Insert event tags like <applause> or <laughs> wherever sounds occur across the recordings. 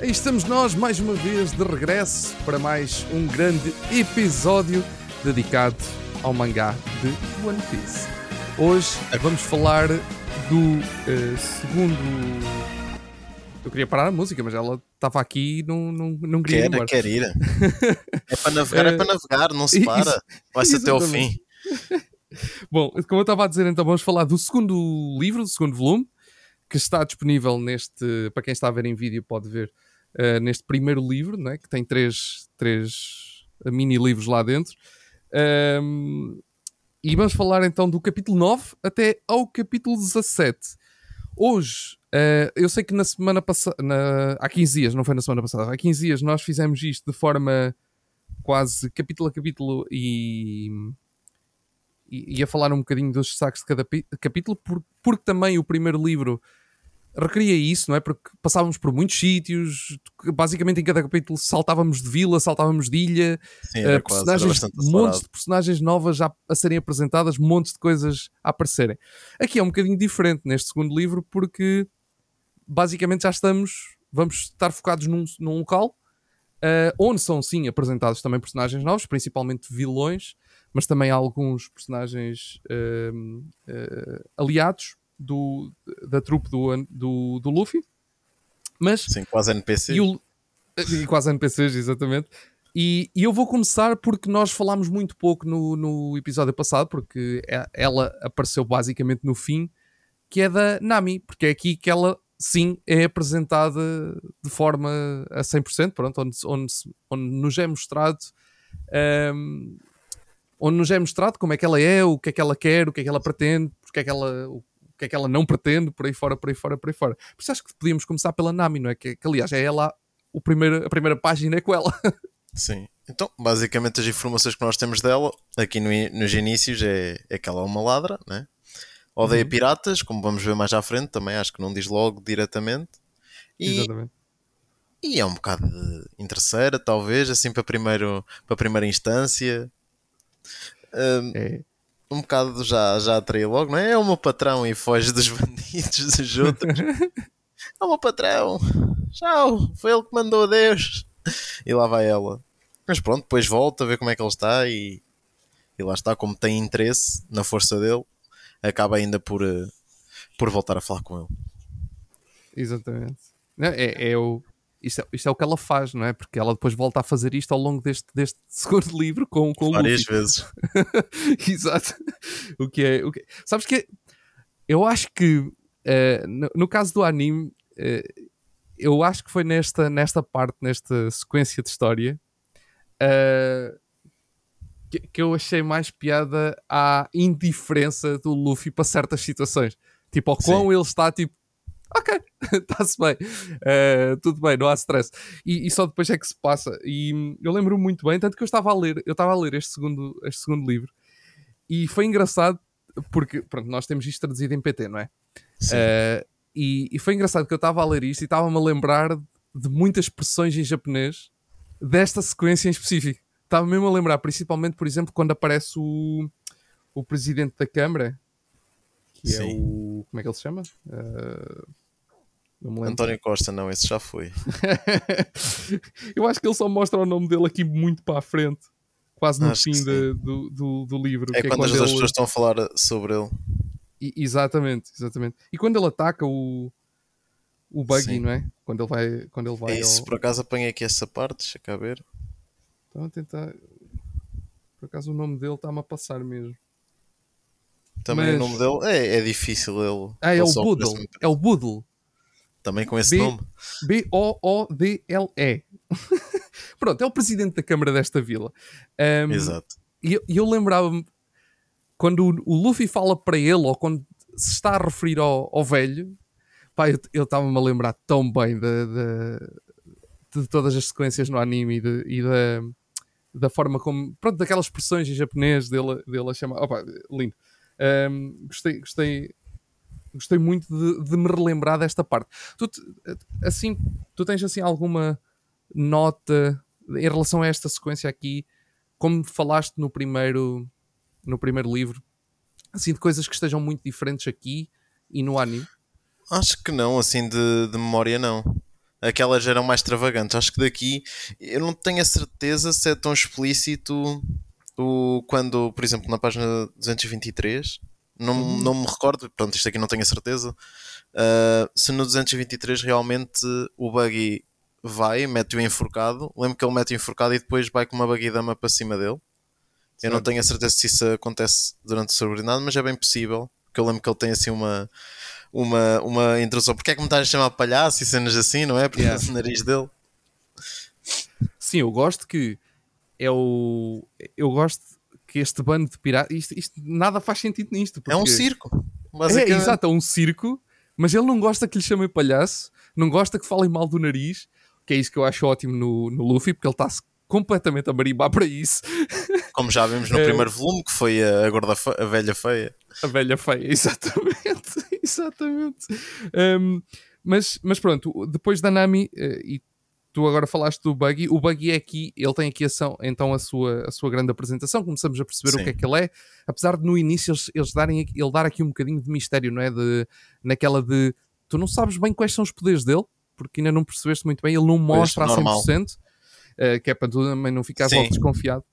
Aí estamos nós mais uma vez de regresso para mais um grande episódio dedicado ao mangá de One Piece. Hoje vamos falar do eh, segundo. Eu queria parar a música, mas ela estava aqui e não, não, não queria ir Quer, embora. quer ir. <laughs> É para navegar, é para navegar, não se Isso, para. Vai-se até ao exatamente. fim. <laughs> Bom, como eu estava a dizer, então vamos falar do segundo livro, do segundo volume, que está disponível neste. Para quem está a ver em vídeo, pode ver eh, neste primeiro livro, né, que tem três, três mini livros lá dentro. Ahm, e vamos falar então do capítulo 9 até ao capítulo 17. Hoje, eh, eu sei que na semana passada, há 15 dias, não foi na semana passada, há 15 dias nós fizemos isto de forma quase capítulo a capítulo e e ia falar um bocadinho dos destaques de cada capítulo, por- porque também o primeiro livro requeria isso, não é? Porque passávamos por muitos sítios, basicamente em cada capítulo saltávamos de vila, saltávamos de ilha, Sim, era personagens, montes de personagens novas já a serem apresentadas, montes de coisas a aparecerem. Aqui é um bocadinho diferente neste segundo livro, porque basicamente já estamos, vamos estar focados num, num local eh, onde são sim apresentados também personagens novos, principalmente vilões, mas também alguns personagens eh, aliados do, da trupe do, do, do Luffy. Mas Sim, quase NPC. e, o- e quase NPCs, exatamente. E, e eu vou começar porque nós falámos muito pouco no, no episódio passado, porque é- ela apareceu basicamente no fim, que é da Nami, porque é aqui que ela sim é apresentada de forma a 100%, pronto, onde, onde, onde nos é mostrado. ehm, onde nos é mostrado como é que ela é, o que é que ela quer, o que é que ela pretende, porque é que ela, o que é que ela não pretende, por aí fora, por aí fora, por aí fora. Por isso acho que podíamos começar pela Nami, não é? Que, que, aliás é ela, o primeiro, a primeira página é com ela. <laughs> Sim. Então, basicamente, as informações que nós temos dela, aqui no, nos inícios, é, é que ela é uma ladra, né? Odeia Uhum. piratas, como vamos ver mais à frente, também acho que não diz logo diretamente. E, Exatamente. e é um bocado de interesseira, talvez, assim para, primeiro, para primeira instância. Hum, É, um bocado já, já atrai logo, não é? É o meu patrão e foge dos <laughs> bandidos dos outros. é o meu patrão. Tchau, foi ele que mandou a Deus. E lá vai ela. Mas pronto, depois volta a ver como é que ele está e, e lá está, como tem interesse na força dele, acaba ainda por, eh, por voltar a falar com ele. exatamente. Não, É, é o, isto, é, isto é o que ela faz, não é? Porque ela depois volta a fazer isto ao longo deste, deste <laughs> segundo livro com, com o Várias vezes. <laughs> Exato. O que é. O que... Sabes que eu acho que eh, no, no caso do anime, eh, eu acho que foi nesta, nesta parte, nesta sequência de história, eh, que, que eu achei mais piada à indiferença do Luffy para certas situações. Tipo, ao quão ele está tipo. Ok, <laughs> está-se bem, Eh, tudo bem, não há stress. E, e só depois é que se passa. E hum, eu lembro muito bem, tanto que eu estava a ler, eu estava a ler este segundo, este segundo livro e foi engraçado porque pronto, nós temos isto traduzido em PT, não é? Sim. Eh, e, e foi engraçado que eu estava a ler isto e estava-me a lembrar de muitas expressões em japonês desta sequência em específico. Estava mesmo a lembrar, principalmente, por exemplo, quando aparece o, o presidente da Câmara, que é Sim. o. Como é que ele se chama? Lembro. António Costa, não, esse já foi. <laughs> eu acho que ele só mostra o nome dele aqui muito para a frente, quase no Acho fim de- do, do, do livro. É que quando as ele- pessoas estão a falar sobre ele. I- exatamente, exatamente. E quando ele ataca o, o Buggy, Sim. não é? Quando ele vai, quando ele vai É isso, ao... por acaso apanhei aqui essa parte, deixa cá ver. Estava a tentar. Por acaso o nome dele está-me a passar mesmo. Também Mas- o nome dele é, é difícil ele. Ah, é ele o Boodle. É o Boodle. Também com esse B- nome. B-O-O-D-L-E. <laughs> Pronto, é o presidente da Câmara desta vila. Ahm, Exato. E eu, eu lembrava-me quando o, o Luffy fala para ele, ou quando se está a referir ao, ao velho, pá, eu estava-me a lembrar tão bem de, de- de todas as sequências no anime e, de- e da, da forma como, pronto, daquelas expressões em japonês dele, dele a chamar. Opa, lindo. Ahm, gostei, gostei, gostei muito de, de me relembrar desta parte. Tu, assim, tu tens assim alguma nota em relação a esta sequência aqui, como falaste no primeiro, no primeiro livro, assim, de coisas que estejam muito diferentes aqui e no anime? Acho que não, assim de, de memória não. Aquelas eram mais extravagantes. Acho que daqui eu não tenho a certeza se é tão explícito o, quando, por exemplo, na página 223, não, Uhum. não me recordo, pronto, isto aqui não tenho a certeza. uh, se no 223 realmente o buggy vai, mete-o enforcado. Lembro que ele mete-o enforcado e depois vai com uma buggy dama para cima dele. Eu não tenho a certeza se isso acontece durante o subordinado, mas é bem possível. Porque eu lembro que ele tem assim uma, uma, uma introdução. Porque é que me estás a chamar palhaço e cenas assim, não é? Porque Yeah. <laughs> o nariz dele. Sim, eu gosto que é o. Eu gosto que este bando de piratas. Isto, isto- nada faz sentido nisto. É um porque- circo. É, Basicamente. exato, é um circo, mas ele não gosta que lhe chamem palhaço, não gosta que falem mal do nariz, que é isso que eu acho ótimo no, no Luffy, porque ele está-se completamente a marimbar para isso. <laughs> Como já vimos no É. primeiro volume, que foi a, gorda fe- a velha feia. A velha feia, <laughs> exatamente, <laughs> exatamente. Um, mas, mas pronto, depois da Nami, eh, e tu agora falaste do Buggy, o Buggy é aqui, ele tem aqui ação, então a sua, a sua grande apresentação, começamos a perceber Sim. o que é que ele é, apesar de no início eles, eles darem, aqui- ele dar aqui um bocadinho de mistério, não é? De, naquela de, tu não sabes bem quais são os poderes dele, porque ainda não percebeste muito bem, ele não mostra a normal. 100%, eh, que é para tu também não ficares logo desconfiado,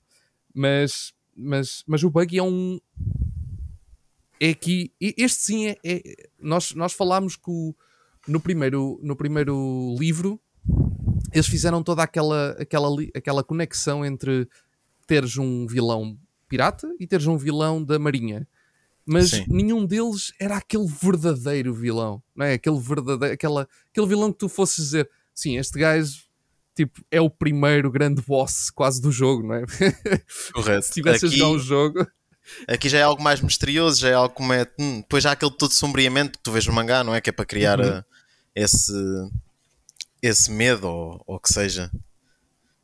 mas, mas, mas o Buggy é um, é que e- este sim é, é- nós, nós falámos que o- no, primeiro, no primeiro livro eles fizeram toda aquela, aquela, aquela conexão entre teres um vilão pirata e teres um vilão da marinha mas Sim. nenhum deles era aquele verdadeiro vilão não é? aquele verdadeiro aquela, aquele vilão que tu fosses dizer sim, este gajo tipo, é o primeiro grande boss quase do jogo, não é? <laughs> Correto. Se tivesse a Aqui- jogar um jogo, Aqui já é algo mais misterioso, já é algo como é. hum, depois já há aquele todo sombriamento que tu vês no mangá, não é? Que é para criar Uhum. uh, esse, esse medo ou o que seja.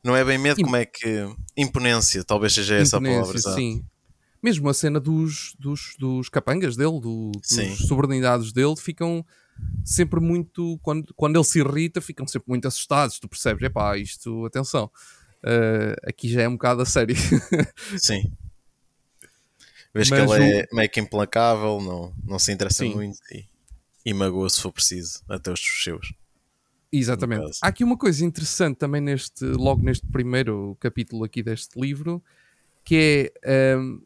Não é bem medo, Im- como é que. Imponência, talvez seja essa a palavra. Imponência, exato. sim. Mesmo a cena dos, dos, dos capangas dele, do- dos subordinados dele, ficam sempre muito. Quando, quando ele se irrita, ficam sempre muito assustados. Tu percebes, epá, isto, atenção. eh, aqui já é um bocado a sério. <laughs> Sim. Vês que ele é meio que implacável, não, não se interessa Sim. muito e, e magoa se for preciso, até os seus. Exatamente. Há aqui uma coisa interessante também neste, logo neste primeiro capítulo aqui deste livro, que é hum,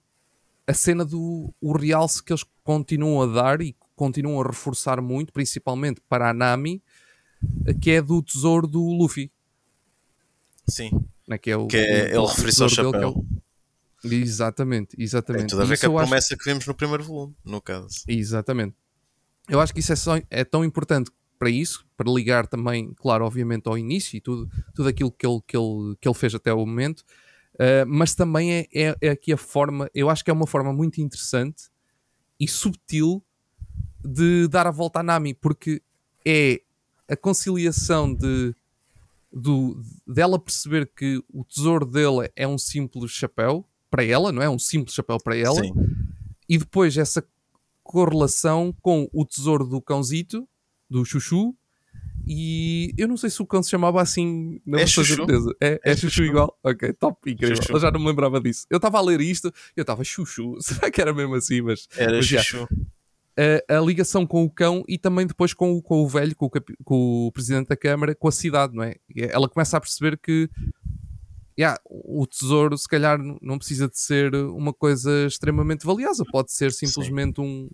a cena do o realce que eles continuam a dar e continuam a reforçar muito, principalmente para a Nami, que é do tesouro do Luffy. Sim. Né? Que é o, Que é, ele o refere-se ao dele, chapéu. que é o- Exatamente, exatamente. Tem tudo a ver com a eu acho- promessa que vimos no primeiro volume, no caso. Exatamente. Eu acho que isso é, só- é tão importante para isso, para ligar também, claro, obviamente ao início e tudo, tudo aquilo que ele, que, ele, que ele fez até o momento, uh, mas também é, é, é aqui a forma, eu acho que é uma forma muito interessante e subtil de dar a volta à Nami, porque é a conciliação de do, dela perceber que o tesouro dele é um simples chapéu para ela, não é? Um simples chapéu para ela Sim. e depois essa correlação com o tesouro do cãozito, do Chuchu, e eu não sei se o cão se chamava assim na É Chuchu. certeza. É, é, É chuchu, Chuchu. igual? Ok, top, incrível. Chuchu. Eu já não me lembrava disso. Eu estava a ler isto eu estava Chuchu. <laughs> Será que era mesmo assim? Mas Era Mas chuchu. a, a ligação com o cão e também depois com, o- com o velho, com o, com o presidente da Câmara, com a cidade, não é? E Ela começa a perceber que yeah, o tesouro, se calhar, não precisa de ser uma coisa extremamente valiosa, pode ser simplesmente um,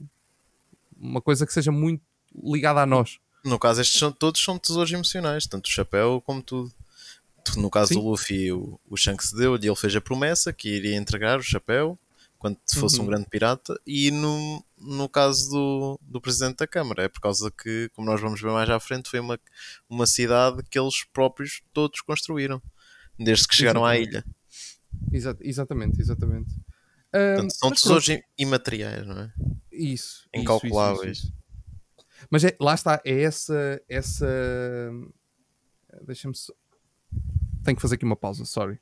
uma coisa que seja muito ligada a nós. No caso, estes são, todos são tesouros emocionais, tanto o chapéu como tudo. Tu- No caso Sim. do Luffy, o, o Shanks deu-lhe, ele fez a promessa que iria entregar o chapéu quando fosse Uhum. um grande pirata. E no, no caso do, do presidente da Câmara, é por causa que, como nós vamos ver mais à frente, foi uma, uma cidade que eles próprios todos construíram, desde que chegaram à Exatamente. ilha. Exa- exatamente, exatamente. Portanto, são tesouros pronto, im- imateriais, não é? Isso. isso, incalculáveis. isso, isso, isso. Mas é, lá está, é essa. essa... Deixa-me só. Tenho que fazer aqui uma pausa, sorry.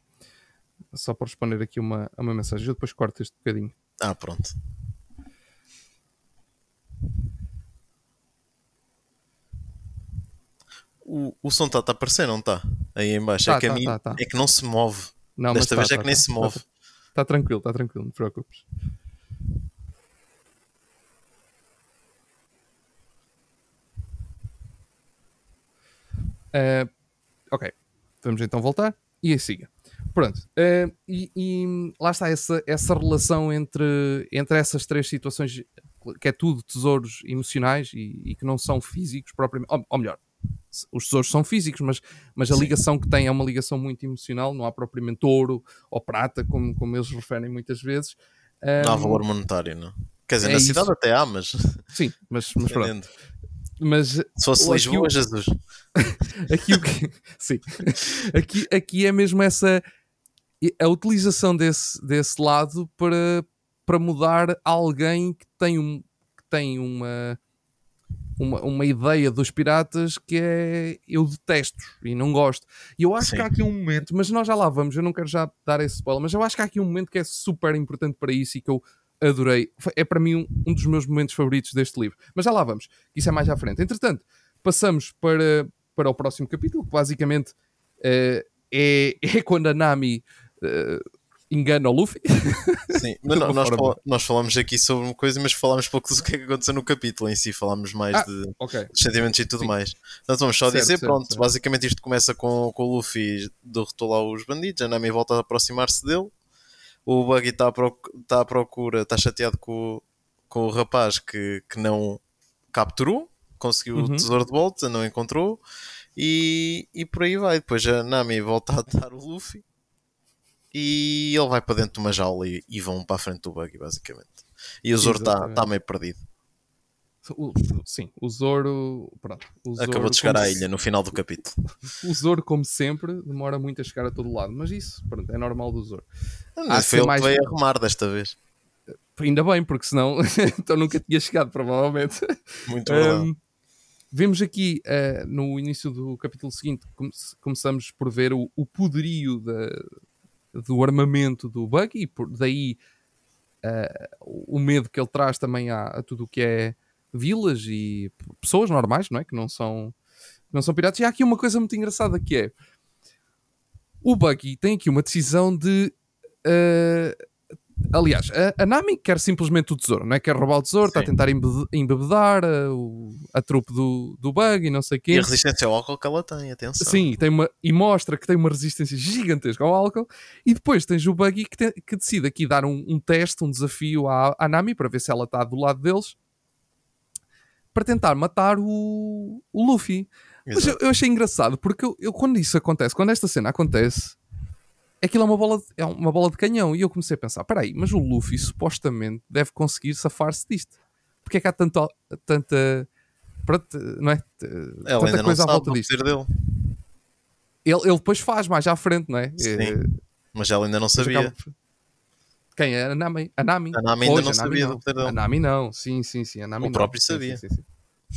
Só para responder aqui uma, uma mensagem. Eu depois corto este bocadinho. Ah, pronto. O, o som está a aparecer, não está? Aí em baixo. Tá, é, que tá, mim- tá, tá. é que não se move. Não, Desta mas vez é que nem se move. Está tá tranquilo, está tranquilo, não te preocupes. Uh, ok, vamos então voltar e aí siga. Pronto, uh, e, e, lá está essa, essa relação entre, entre essas três situações, que é tudo tesouros emocionais e, e que não são físicos propriamente, ou, ou, melhor, os tesouros são físicos, mas, mas a ligação que tem é uma ligação muito emocional, não há propriamente ouro ou prata, como, como eles referem muitas vezes. Um, não há valor monetário, não? Quer dizer, é na isso. cidade até há, mas. Sim, mas, mas <laughs> pronto. Mas, Se fosse Lisboa, o... Jesus. aqui, o que... <laughs> <laughs> Sim. Aqui, aqui é mesmo essa. A utilização desse, desse lado para, para mudar alguém que tem, um, que tem uma, uma, uma ideia dos piratas que é eu detesto e não gosto. E eu acho Sim. que há aqui um momento, mas nós já lá vamos, eu não quero já dar esse spoiler, mas eu acho que há aqui um momento que é super importante para isso e que eu adorei. É para mim um, um dos meus momentos favoritos deste livro. Mas já lá vamos, isso é mais à frente. Entretanto, passamos para, para o próximo capítulo, que basicamente uh, é, é quando a Nami. Uh, engana o Luffy. <laughs> Sim, mas não, nós, nós falamos aqui sobre uma coisa, mas falámos pouco do que é que aconteceu no capítulo em si, falámos mais ah, de okay. sentimentos e tudo Sim. mais. Portanto, vamos só certo, dizer, certo, pronto, certo. basicamente isto começa com, com o Luffy derrotou lá os bandidos, a Nami volta a aproximar-se dele, o Buggy está à, proc tá à procura, está chateado com, com o rapaz que, que não capturou, conseguiu uhum. o tesouro de volta, não encontrou, e, e por aí vai. Depois a Nami volta a dar o Luffy e ele vai para dentro de uma jaula e, e vão para a frente do buggy, basicamente. E o Zoro está tá meio perdido. O, sim, o Zoro, pronto, o Zoro, acabou de chegar à ilha no final do capítulo. <laughs> o Zoro, como sempre, demora muito a chegar a todo lado, mas isso pronto, é normal do Zoro. Não, foi ele mais... que veio arrumar desta vez. Ainda bem, porque senão <laughs> então nunca tinha chegado, provavelmente. Muito <laughs> um, Vemos aqui uh, no início do capítulo seguinte, come começamos por ver o, o poderio da, do armamento do Buggy, e por daí uh, o medo que ele traz também a, a tudo o que é vilas e pessoas normais, não é? Que não são, não são piratas. E há aqui uma coisa muito engraçada que é o Buggy tem aqui uma decisão de uh, Aliás, a, a, Nami quer simplesmente o tesouro, não é? Quer roubar o tesouro, está a tentar embebedar a, a, a trupe do, do bug e não sei o quê. E a resistência ao álcool que ela tem, atenção. Sim, tem uma, e mostra que tem uma resistência gigantesca ao álcool. E depois tens o Buggy que, te, que decide aqui dar um, um teste, um desafio à, à Nami para ver se ela está do lado deles para tentar matar o, o Luffy. Exato. Mas eu, eu, achei engraçado porque eu, eu, quando isso acontece, quando esta cena acontece aquilo é uma bola de, é uma bola de canhão. E eu comecei a pensar: peraí, mas o Luffy supostamente deve conseguir safar-se disto. Porque é que há tanto, tanta. Pronto, não é? Ela tanta coisa à volta disto. Dele. Ele, ele depois faz mais à frente, não é? Sim, é, mas ela ainda não sabia. Acaba... Quem? A Nami? A Nami, a Nami ainda não sabia não. do poder. A Nami não, sim, sim, sim. A Nami o não. próprio sabia. Sim, sim.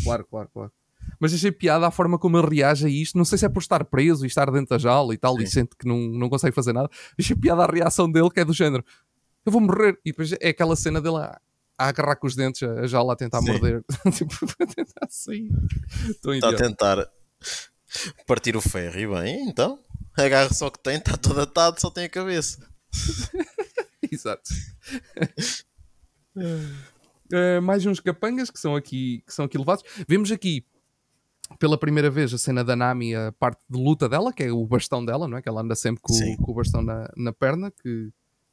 Claro, claro, claro mas achei piada a forma como ele reage a isto. Não sei se é por estar preso e estar dentro da jaula e tal, e sente que não, não consegue fazer nada. Achei piada a reação dele, que é do género: eu vou morrer. E depois é aquela cena dele a, a agarrar com os dentes a jaula a tentar morder. <laughs> tipo, <laughs> a tentar sair. Está a tentar partir o ferro. E bem, então, agarra só que tem, está todo atado, só tem a cabeça. <laughs> Exato. Uh, mais uns capangas que são aqui que são aqui levados. Vemos aqui pela primeira vez a cena da Nami, a parte de luta dela, que é o bastão dela, não é? Que ela anda sempre com, com o bastão na, na perna, que,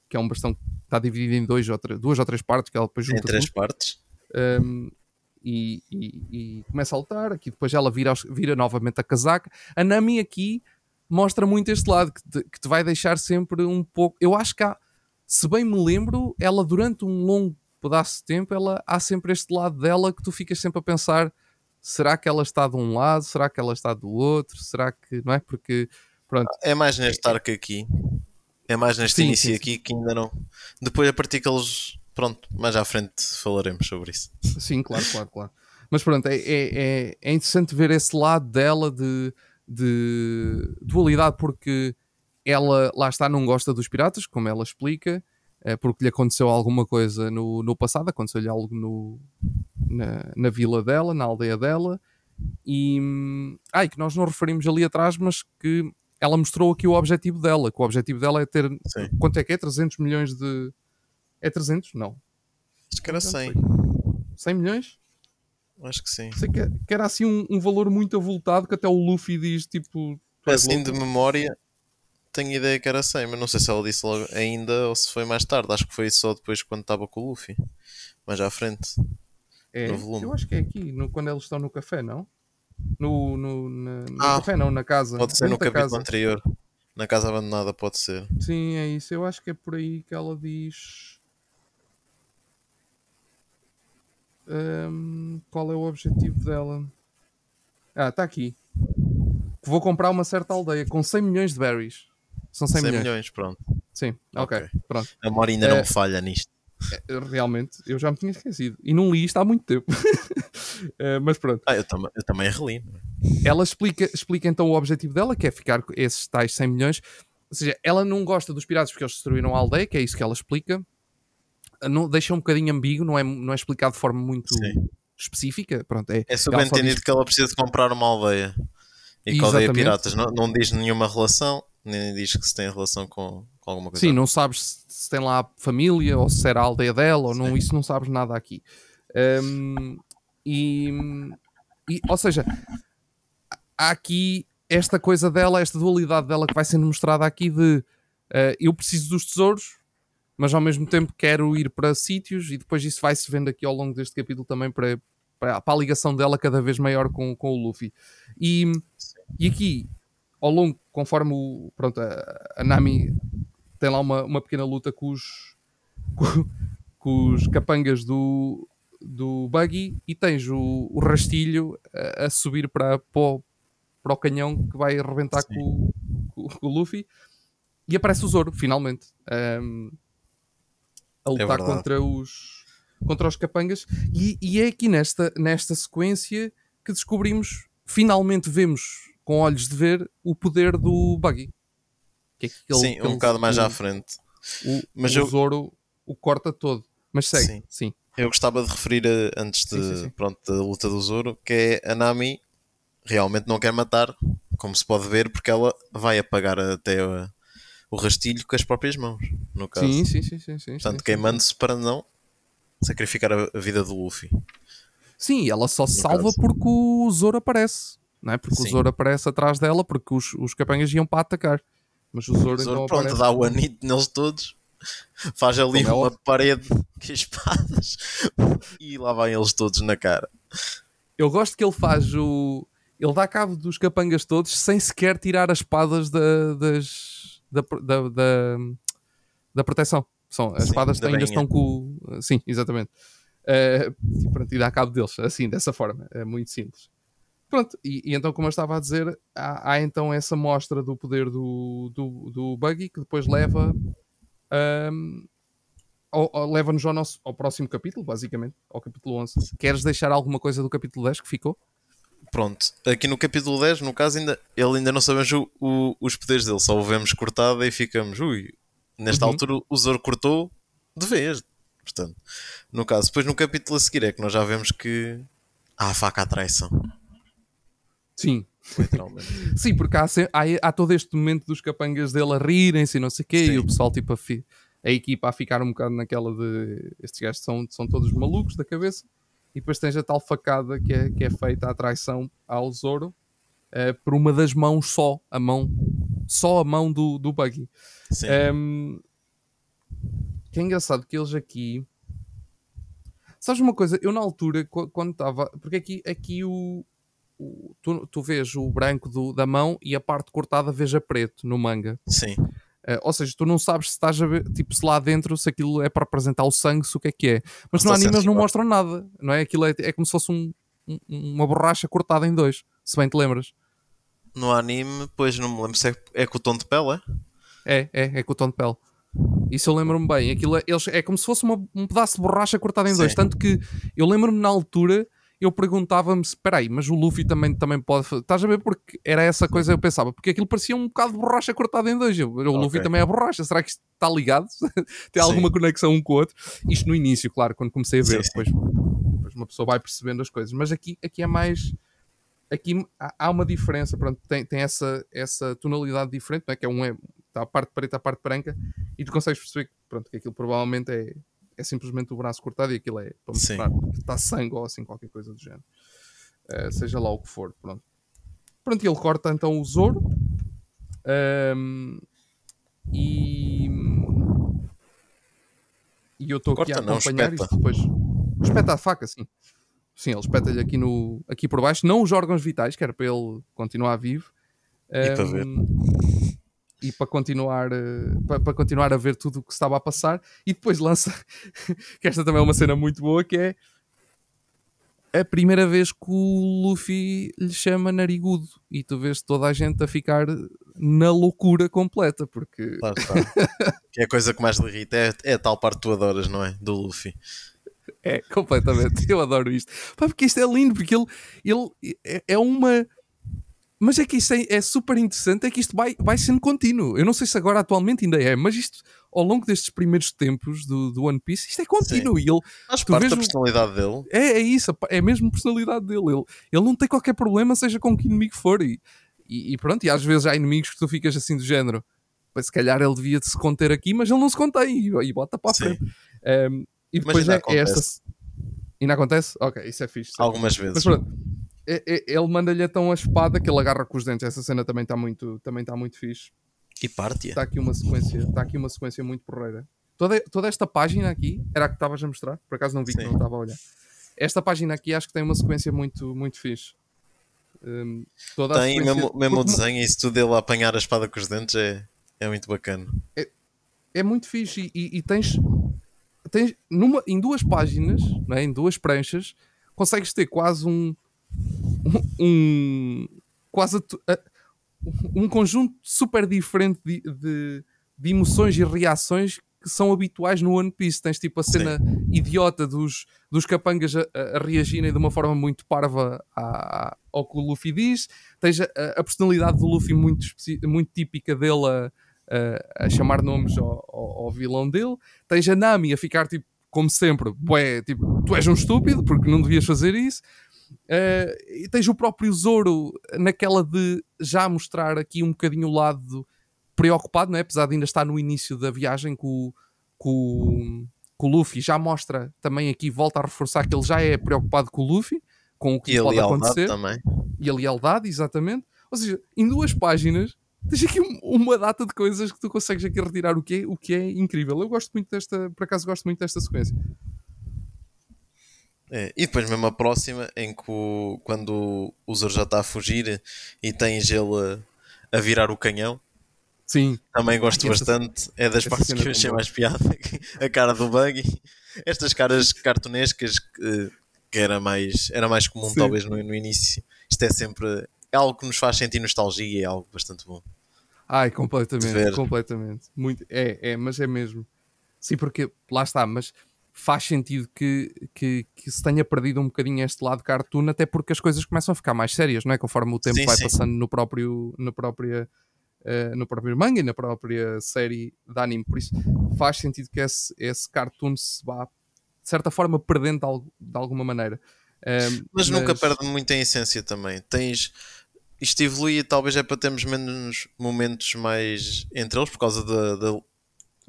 que é um bastão que está dividido em dois ou duas ou três partes, que ela depois junta. Em três tudo. partes. Um, e, e, e, começa a lutar. Aqui depois ela vira, vira novamente a casaca. A Nami aqui mostra muito este lado que te, que te vai deixar sempre um pouco. Eu acho que há, se bem me lembro, ela durante um longo pedaço de tempo, ela, há sempre este lado dela que tu ficas sempre a pensar: será que ela está de um lado? Será que ela está do outro? Será que. Não é? Porque. Pronto. É mais neste arco aqui. É mais neste sim, início sim, aqui que ainda não. Depois, a partir que eles. Pronto, mais à frente falaremos sobre isso. Sim, claro, claro, claro. Mas pronto, é, é, é, é interessante ver esse lado dela de, de dualidade, porque ela, lá está, não gosta dos piratas, como ela explica, é porque lhe aconteceu alguma coisa no, no passado, aconteceu-lhe algo no, na, na vila dela, na aldeia dela, e ai, que nós não referimos ali atrás, mas que ela mostrou aqui o objetivo dela, que o objetivo dela é ter, Sim. quanto é que é? 300 milhões de... É 300? Não. Acho que era 100. 100 milhões? Acho que sim. Sei que, que era assim um, um valor muito avultado que até o Luffy diz tipo. "Tu és Assim de louco." memória, tenho ideia que era 100, mas não sei se ela disse logo ainda ou se foi mais tarde. Acho que foi só depois quando estava com o Luffy. Mais à frente. É, no volume. eu acho que é aqui, no- quando eles estão no café, não? No, no, na- no Ah, café, não, na casa. Pode ser no capítulo casa. anterior. Na casa abandonada, pode ser. Sim, é isso. Eu acho que é por aí que ela diz. Hum, qual é o objetivo dela? Ah, está aqui. Vou comprar uma certa aldeia com 100 milhões de berries. São 100, 100 milhões. milhões, pronto. Sim, ok. Ok. Pronto. A memória ainda não É. me falha nisto. Eh, Realmente, eu já me tinha esquecido. E não li isto há muito tempo. Eh, <laughs> mas pronto. Ah, eu, tam eu também reli. não é? Ela explica, explica então o objetivo dela, que é ficar com esses tais 100 milhões. Ou seja, ela não gosta dos piratas porque eles destruíram a aldeia, que é isso que ela explica. Não, deixa um bocadinho ambíguo, não é, não é explicado de forma muito Sim. específica. Pronto, é, É ela subentendido diz- que ela precisa de comprar uma aldeia. E que a aldeia piratas não, não diz nenhuma relação, nem diz que se tem relação com, com alguma coisa. Sim, não sabes se, se tem lá família ou se era a aldeia dela ou não, isso não sabes nada aqui. Hum, e, e, ou seja, há aqui esta coisa dela, esta dualidade dela que vai sendo mostrada aqui de eh, eu preciso dos tesouros, mas ao mesmo tempo quero ir para sítios e depois isso vai-se vendo aqui ao longo deste capítulo também para, para, para a ligação dela cada vez maior com, com o Luffy. E, e aqui, ao longo, conforme o, pronto, a, a Nami tem lá uma, uma pequena luta com os, com, com os capangas do, do Buggy e tens o, o rastilho a, a subir para, para, o, para o canhão que vai arrebentar com, o- com, com o Luffy e aparece o Zoro, finalmente. ahm, a lutar verdade. contra os contra os capangas e, e é aqui nesta, nesta sequência que descobrimos, finalmente vemos com olhos de ver o poder do Buggy. Que é que ele- Sim, um bocado mais à frente. o, Mas o eu- Zoro o corta todo. Mas segue, sim. Sim. Eu gostava de referir eh, antes de, Sim, sim. Pronto, da luta do Zoro que é a Nami realmente não quer matar, como se pode ver, porque ela vai apagar até eh, o rastilho com as próprias mãos, no caso. Sim, sim, sim, sim, sim, Portanto, queimando-se para não sacrificar a, a vida do Luffy. Sim, ela só No salva caso. porque o Zoro aparece. Não é? Porque o Sim. Zoro aparece atrás dela porque os, os capangas iam para atacar. Mas o Zoro, O Zoro, então pronto, aparece. dá o anito neles todos, faz ali Como é uma óbvio. parede com espadas e lá vão eles todos na cara. Eu gosto que ele faz o. Ele dá cabo dos capangas todos sem sequer tirar as espadas da, das, da, da, da, da proteção. São, as Sim, espadas da ainda estão com. o- Sim, exatamente. Eh, e pronto, e dá cabo deles, assim, dessa forma. É muito simples. Pronto, e, e então, como eu estava a dizer, há, há então essa mostra do poder do, do, do Buggy que depois leva. ao- leva-nos ao, nosso, ao próximo capítulo, basicamente, ao capítulo 11. Queres deixar alguma coisa do capítulo 10 que ficou? Pronto, aqui no capítulo 10, no caso, ainda, ele ainda não sabemos o- o- os poderes dele, só o vemos cortado e ficamos, ui, nesta Uhum. altura o Zoro cortou de vez. Portanto, no caso, depois no capítulo a seguir é que nós já vemos que há a faca à traição, Sim. literalmente. <laughs> Sim, porque há, há, há todo este momento dos capangas dele a rirem-se e não sei o quê, Sim. e o pessoal, tipo, a, fi- a equipa a ficar um bocado naquela de estes gajos são, são todos malucos da cabeça, e depois tens a tal facada que é, que é feita à traição ao Zoro eh, por uma das mãos só, a mão, só a mão do, do Buggy. Sim, Um, que é engraçado que eles aqui. Sabes uma coisa? Eu na altura, qu- quando estava. Porque aqui, aqui o. o- tu, tu vês o branco do- da mão e a parte cortada vês a preto no manga. sim, Uh, ou seja, tu não sabes se estás a ver, tipo, se lá dentro, se aquilo é para representar o sangue, se o que é que é. Mas no anime eles não censurado. mostram nada, não é? Aquilo é, é como se fosse um- um- uma borracha cortada em dois, se bem te lembras. no anime, pois não me lembro se é, é com o tom de pele, é? É, é, é com o tom de pele. Isso eu lembro-me bem. Aquilo é, eles, é como se fosse uma- um pedaço de borracha cortado em dois. Sim. Tanto que eu lembro-me na altura, eu perguntava-me: espera aí, mas o Luffy também, também pode. fazer?" Estás a ver? Porque era essa coisa que eu pensava. Porque aquilo parecia um bocado de borracha cortada em dois. Eu, o Luffy Ok. também é borracha. Será que isto está ligado? <laughs> Tem Sim. alguma conexão um com o outro? Isto no início, claro, quando comecei a ver. Sim. Depois, depois uma pessoa vai percebendo as coisas. Mas aqui, aqui é mais aqui há- há uma diferença, pronto, tem, tem essa, essa tonalidade diferente, não é? que é um é, está a parte preta, a parte branca, e tu consegues perceber que, pronto, que aquilo provavelmente é, é simplesmente o braço cortado e aquilo é para mostrar que está sangue ou assim, qualquer coisa do género. Eh, seja lá o que for, pronto. Pronto, ele corta então o Zoro. Ahm, e. E eu estou aqui a não, acompanhar isto depois. Espeta a faca, sim. Sim, ele espeta-lhe aqui, no, aqui por baixo, não os órgãos vitais, que era para ele continuar vivo. E para ver. E para continuar, eh, para, para continuar a ver tudo o que estava a passar. E depois lança, <laughs> que esta também é uma cena muito boa, que é a primeira vez que o Luffy lhe chama narigudo. E tu vês toda a gente a ficar na loucura completa, porque Lá está. <laughs> que é a coisa que mais lhe irrita. É, é a tal parte que tu adoras, não é? Do Luffy. É, completamente. <laughs> Eu adoro isto. Pá, porque isto é lindo, porque ele, ele é, é uma. Mas é que isto é, é super interessante, é que isto vai, vai sendo contínuo. Eu não sei se agora atualmente ainda é, mas isto, ao longo destes primeiros tempos do, do One Piece, isto é contínuo. E ele, Faz parte da personalidade dele. é, é isso, é mesmo a personalidade dele. Ele, ele não tem qualquer problema, seja com que inimigo for. E, e, e pronto, e às vezes há inimigos que tu ficas assim do género. Pois se calhar ele devia de se conter aqui, mas ele não se contém e, e bota para a frente. Um, e Mas depois é, é esta. Ainda acontece? Ok, isso é fixe. é Algumas mas vezes. pronto, é- é- ele manda-lhe então a espada que ele agarra com os dentes. Essa cena também está muito, também tá muito fixe. E parte Está aqui uma sequência, está aqui uma sequência muito porreira. Toda, toda esta página aqui, era a que estavas a mostrar, por acaso não vi que Sim. não estava a olhar. Esta página aqui acho que tem uma sequência muito, muito fixe. Hum, toda Tem sequência- mesmo, mesmo o desenho e isso tudo dele a apanhar a espada com os dentes é, é muito bacana. é muito fixe e, e- e tens, tens numa, em duas páginas, não é? em duas pranchas, consegues ter quase um, um quase um conjunto super diferente de, de, de emoções e reações que são habituais no One Piece. Tens tipo a cena idiota dos, dos capangas a, a- reagirem de uma forma muito parva à- ao que o Luffy diz. Tens a, a personalidade do Luffy muito, muito típica dele a, a- a chamar nomes ao, ao- ao vilão dele. Tens a Nami a ficar tipo, como sempre, bué, tipo, tu és um estúpido porque não devias fazer isso. Eh, e tens o próprio Zoro naquela de já mostrar aqui um bocadinho o lado preocupado, não é? apesar de ainda estar no início da viagem com, o- com, com o Luffy, já mostra também aqui, volta a reforçar que ele já é preocupado com o Luffy, com o que E pode acontecer também. e a lealdade, exatamente. Ou seja, em duas páginas tens aqui um- uma data de coisas que tu consegues aqui retirar o que é, o que é incrível. Eu gosto muito desta, por acaso gosto muito desta sequência. É, e depois mesmo a próxima, em que o- quando o Zoro já está a fugir e tens ele a, a virar o canhão, Sim, também gosto Essa- bastante. É das partes que eu achei mais piada. <laughs> a cara do Buggy. Estas caras cartunescas que, que era, mais, era mais comum Sim. talvez no, no início. Isto é sempre é algo que nos faz sentir nostalgia e é algo bastante bom. Ai, completamente, completamente. Muito, é, é, mas é mesmo. Sim, porque lá está, mas faz sentido que, que, que se tenha perdido um bocadinho este lado cartoon, até porque as coisas começam a ficar mais sérias, não é? Conforme o tempo Sim, vai sim. passando no próprio, na própria, eh, no próprio manga e na própria série de anime. Por isso faz sentido que esse, esse cartoon se vá, de certa forma, perdendo de, al- de alguma maneira. Ehm, Mas, nunca perde muito a essência também. Tens. Isto evolui talvez é para termos menos momentos mais entre eles por causa da. da-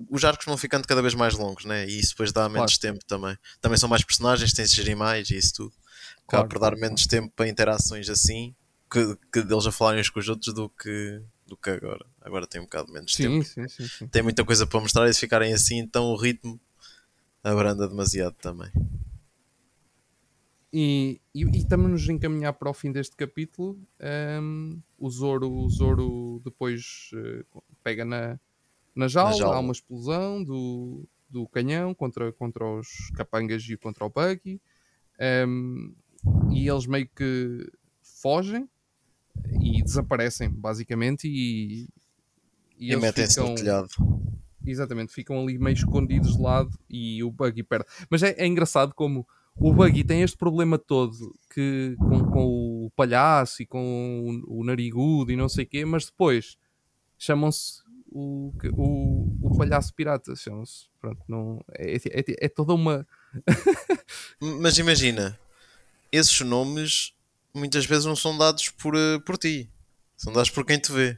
Os arcos vão ficando cada vez mais longos, né? E isso depois dá menos tempo também. Também são mais personagens, tens de gerir mais e isso tudo. Acaba Claro, por dar claro, menos tempo para interações assim que, que deles a falarem uns com os outros do que, do que agora. Agora tem um bocado menos tempo. Sim, sim, sim, sim. Tem muita coisa para mostrar e se ficarem assim, então o ritmo abranda demasiado também. E, e, e estamos nos encaminhar para o fim deste capítulo. Ehm, o, Zoro, o Zoro depois eh, pega na, na, jaula, jaula. há uma explosão do, do canhão contra, contra os capangas e contra o Buggy. Ehm, e eles meio que fogem e desaparecem, basicamente. E, E, eles metem-se no telhado. Exatamente, ficam ali meio escondidos de lado e o Buggy perde. Mas é, é engraçado como o Buggy tem este problema todo que, com, com o palhaço e com o, o narigudo e não sei o quê, mas depois chamam-se o, o, o palhaço pirata. Chamam-se. Pronto, não, é, é, é toda uma. <laughs> Mas imagina, esses nomes muitas vezes não são dados por, eh, por ti, são dados por quem te vê.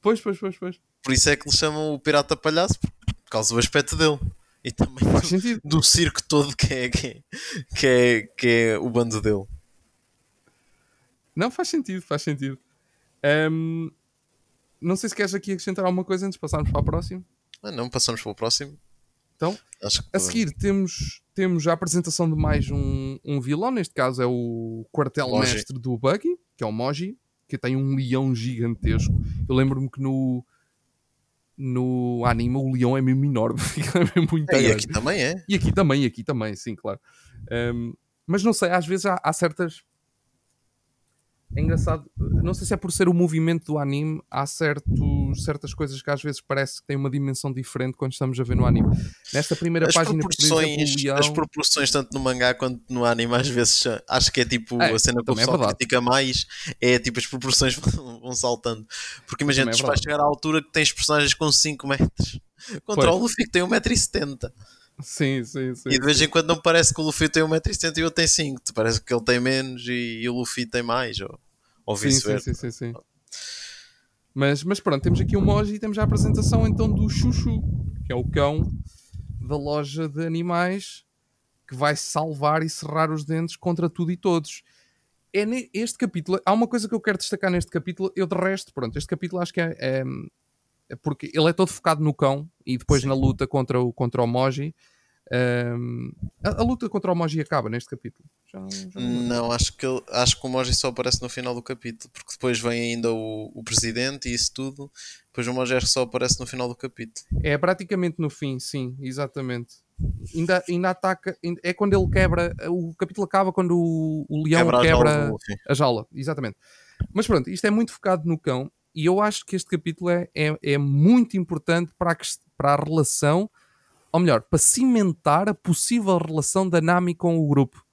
Pois, pois, pois, pois. Por isso é que lhe chamam o pirata palhaço, por causa do aspecto dele. E também do, do circo todo que é, que, é, que, é, que é o bando dele. Não, faz sentido, faz sentido. Ahm, não sei se queres aqui acrescentar alguma coisa antes de passarmos para a próxima. Ah, não, passamos para o próximo. Então, Acho que a seguir temos, temos a apresentação de mais um, um vilão, neste caso é o quartel-mestre do Buggy, que é o Moji, que tem um leão gigantesco. Eu lembro-me que no, no anime o leão é mesmo enorme, <laughs> é mesmo muito É, e aqui também é. E aqui também, aqui também, sim, claro. Um, mas não sei, às vezes há, há certas. É engraçado, não sei se é por ser o movimento do anime, há certos, certas coisas que às vezes parece que têm uma dimensão diferente quando estamos a ver no anime. Nesta primeira As página, por exemplo, leão. as proporções, tanto no mangá quanto no anime, às vezes acho que é tipo É, a cena que o é pessoal verdade. critica mais, é tipo as proporções <laughs> vão, saltando. Porque imagina, é tu vais verdade. chegar à altura que tens personagens com 5 metros <laughs> contra Pois. o Luffy que tem 1,70m. Sim, sim, sim. E de vez em quando não parece que o Luffy tem 1,70m e o outro tem 5. Te parece que ele tem menos e, e o Luffy tem mais, ou, ou Sim, sim, vice-versa. sim, sim, sim. Mas, mas pronto, temos aqui o Moji e temos a apresentação então do Chuchu, que é o cão da loja de animais que vai salvar e serrar os dentes contra tudo e todos. É ne- este capítulo, há uma coisa que eu quero destacar neste capítulo, eu de resto, pronto, este capítulo acho que é- é porque ele é todo focado no cão e depois Sim. na luta contra o, contra o Moji. Ehm, a, a luta contra o Moji acaba neste capítulo. Já, já não- Não, acho que, ele- acho que o Moji só aparece no final do capítulo, porque depois vem ainda o, o presidente e isso tudo. Depois o Moji só aparece no final do capítulo. É praticamente no fim, sim, exatamente. Ainda, ainda ataca, é quando ele quebra, o capítulo acaba quando o, o leão Quebra quebra, a jaula a jaula, exatamente. Mas pronto, isto é muito focado no cão e eu acho que este capítulo é, é, é muito importante para a, para a relação, ou melhor, para cimentar a possível relação da Nami com o grupo.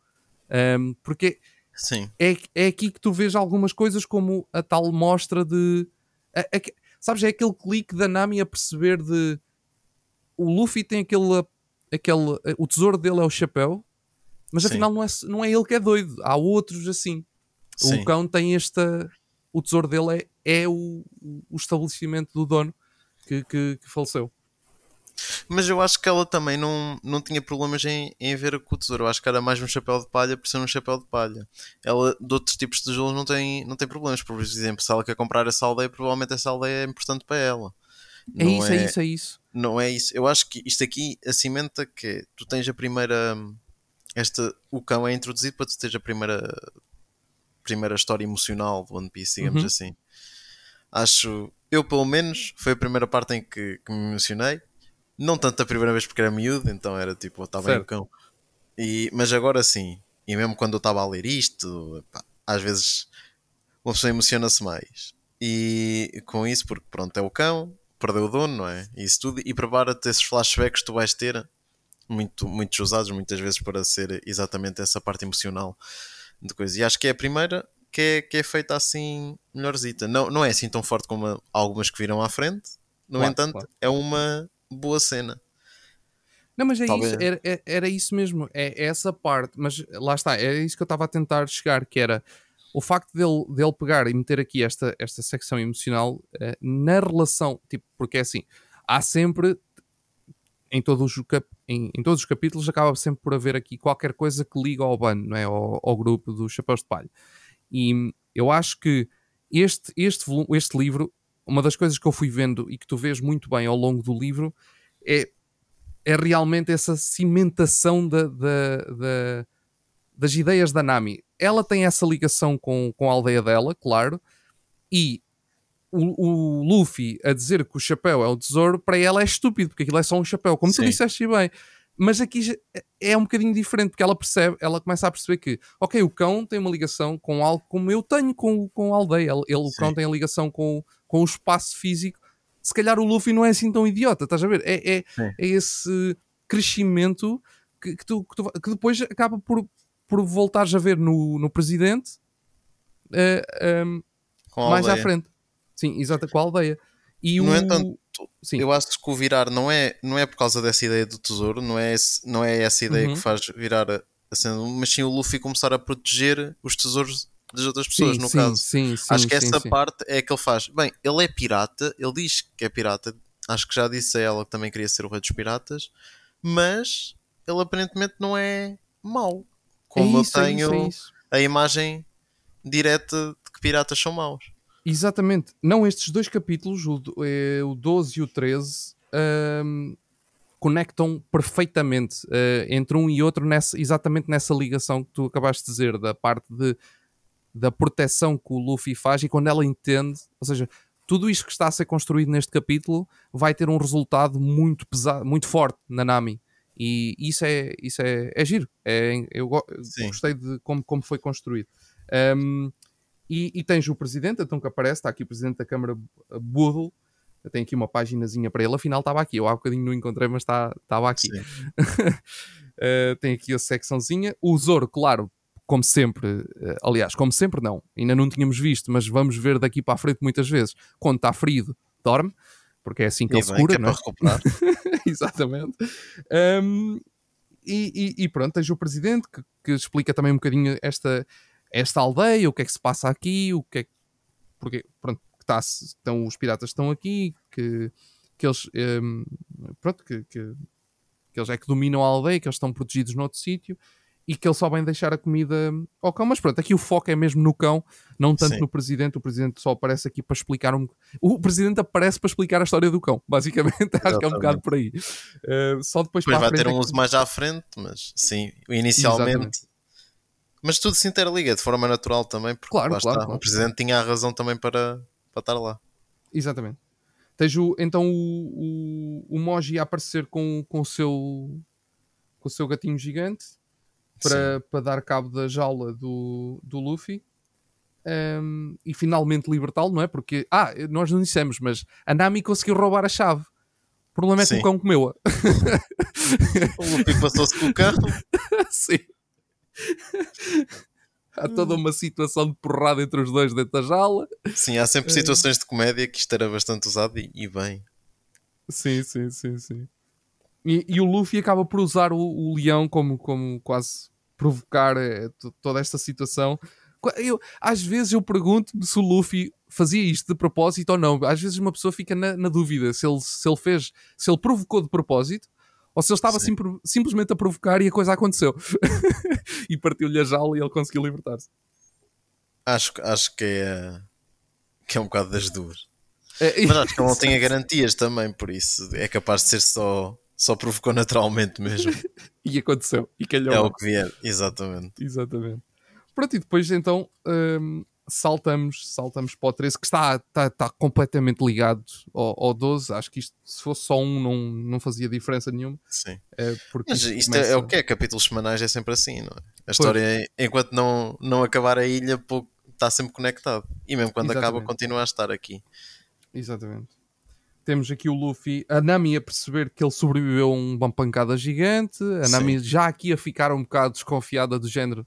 Ahm, porque Sim, é, é aqui que tu vês algumas coisas como a tal mostra de. a- a- sabes, é aquele clique da Nami a perceber de. O Luffy tem aquele. aquele o tesouro dele é o chapéu, mas Sim. afinal não é, não é ele que é doido. Há outros assim. sim. O cão tem esta. O tesouro dele é, é o, o estabelecimento do dono que, que, que faleceu. Mas eu acho que ela também não, não tinha problemas em, em ver com o tesouro. Eu acho que era mais um chapéu de palha por ser um chapéu de palha. Ela, de outros tipos de tijolos, não tem, não tem problemas. Por exemplo, se ela quer comprar essa aldeia, provavelmente essa aldeia é importante para ela. É Não isso, é... isso, é isso. Não é isso. Eu acho que isto aqui acimenta que tu tens a primeira. Esta, o cão é introduzido para tu teres a primeira, primeira história emocional do One Piece, digamos Uhum. assim. Acho. Eu, pelo menos, foi a primeira parte em que, que me emocionei. Não tanto a primeira vez porque era miúdo, então era tipo, estava em cão. E, mas agora sim. E mesmo quando eu estava a ler isto, pá, às vezes uma pessoa emociona-se mais. E com isso, porque pronto, é o cão, perdeu o dono, não é? E isso tudo. E prepara-te esses flashbacks que tu vais ter, muito, muitos usados muitas vezes para ser exatamente essa parte emocional de coisa. E acho que é a primeira que é, que é feita assim melhorzita. Não, não é assim tão forte como algumas que viram à frente. No Claro, entanto, claro. é uma boa cena. Não, mas é Talvez. isso, era, é- era isso mesmo, é essa parte, mas lá está, é isso que eu estava a tentar chegar, que era o facto dele, dele pegar e meter aqui esta, esta secção emocional eh, na relação, tipo, porque é assim, há sempre, em todos, os cap- em, em todos os capítulos, acaba sempre por haver aqui qualquer coisa que liga ao bando, não é? ao, ao grupo dos Chapéus de Palha. E eu acho que este, este, este livro, uma das coisas que eu fui vendo e que tu vês muito bem ao longo do livro, é é realmente essa cimentação da, da- da- das ideias da Nami. Ela tem essa ligação com, com a aldeia dela, claro, e o, o Luffy a dizer que o chapéu é o tesouro, para ela é estúpido, porque aquilo é só um chapéu, como tu Sim. disseste bem. Mas aqui já- é um bocadinho diferente, porque ela percebe, ela começa a perceber que, ok, o cão tem uma ligação com algo como eu tenho com, com a aldeia. Ele, o cão tem a ligação com, com o espaço físico. Se calhar o Luffy não é assim tão idiota, estás a ver? É, é, é esse crescimento que, que tu, que tu- que depois acaba por, por voltares a ver no, no presidente eh, ehm, Com a mais à aldeia. frente. Sim, exato, com a aldeia. E No o... entanto, Sim. Eu acho que o virar não é, não é por causa dessa ideia do tesouro, não é, esse- não é essa ideia Uhum. que faz virar a, cena, mas sim o Luffy começar a proteger os tesouros das outras pessoas, sim, no sim, caso. Sim, sim, acho que essa parte é que ele faz. Bem, ele é pirata, ele diz que é pirata, acho que já disse a ela que também queria ser o rei dos piratas, mas ele aparentemente não é mau. Como é isso, eu tenho é isso, é isso. a imagem direta de que piratas são maus. Exatamente. Não, estes dois capítulos, o, eh, o 12 e o 13, ahm, conectam perfeitamente eh, entre um e outro nessa, exatamente nessa ligação que tu acabaste de dizer, da parte de, da proteção que o Luffy faz e quando ela entende, ou seja, tudo isto que está a ser construído neste capítulo vai ter um resultado muito pesado, muito forte na Nami. E isso é, isso é, é giro. É, eu gostei de como, como foi construído. Ahm, e, e tens o presidente, então que aparece, está aqui o presidente da Câmara Boodle. Eu tenho aqui uma paginazinha para ele, afinal estava aqui. Eu há bocadinho não encontrei, mas estava aqui. Uh, <laughs> tem aqui a secçãozinha. O Zoro, claro, como sempre, uh, aliás, como sempre não, ainda não tínhamos visto, mas vamos ver daqui para a frente muitas vezes. Quando está ferido, dorme, porque é assim que E ele se cura, é não é? para. <laughs> Exatamente. Um, e, e- e pronto, tens o presidente que, que explica também um bocadinho esta, esta aldeia, o que é que se passa aqui, o que é que. Porque, pronto, que tá, estão, os piratas estão aqui, que, que eles. um, pronto, que, que, que eles é que dominam a aldeia, que eles estão protegidos noutro sítio e que eles só vêm deixar a comida ao cão. Mas pronto, aqui o foco é mesmo no cão, não tanto Sim. no presidente. O presidente só aparece aqui para explicar um. O presidente aparece para explicar a história do cão, basicamente. <laughs> Acho que é um bocado por aí. Uh, só depois, Depois vai ter é um uso mais à frente, mas sim, inicialmente. Exatamente. Mas tudo se interliga de forma natural também, porque Claro, lá claro, está, claro. o presidente tinha a razão também para, para estar lá. Exatamente. Tens o, então o, o, o Moji a aparecer com, com, o seu, com o seu gatinho gigante para, para dar cabo da jaula do, do Luffy Ehm, e finalmente libertá-lo, não é? Porque, ah, nós não dissemos, mas a Nami conseguiu roubar a chave. O problema é que Sim. o cão comeu-a. <laughs> O Luffy passou-se com o carro. <laughs> Sim. Há toda uma situação de porrada entre os dois dentro da jaula. Sim, há sempre situações de comédia que isto era bastante usado e, e bem. Sim, sim, sim, sim. E, e o Luffy acaba por usar o, o leão como, como quase provocar to- toda esta situação. Eu, às vezes eu pergunto-me se o Luffy fazia isto de propósito ou não. Às vezes uma pessoa fica na, na dúvida se ele, se ele fez, se ele provocou de propósito ou se ele estava Sim. simples- simplesmente a provocar e a coisa aconteceu. <laughs> e partiu-lhe a jaula e ele conseguiu libertar-se. Acho, acho que é, que é um bocado das duas. É, Mas acho que ele não <laughs> tinha garantias também, por isso é capaz de ser só, só provocou naturalmente mesmo. e aconteceu. E calhou. É o que vier, exatamente. Exatamente. Pronto, e depois então hum, saltamos, saltamos para o 13, que está, está, está completamente ligado ao, ao 12. Acho que isto, se fosse só um, não, não fazia diferença nenhuma. Sim. eh, porque Mas isto é, é o que é, capítulos semanais é sempre assim, não é? A história, enquanto não, não acabar a ilha, pouco, está sempre conectado. E mesmo quando acaba, Exatamente. continua a estar aqui. Exatamente. Temos aqui o Luffy, a Nami a perceber que ele sobreviveu a uma pancada gigante, a Sim. Nami já aqui a ficar um bocado desconfiada do género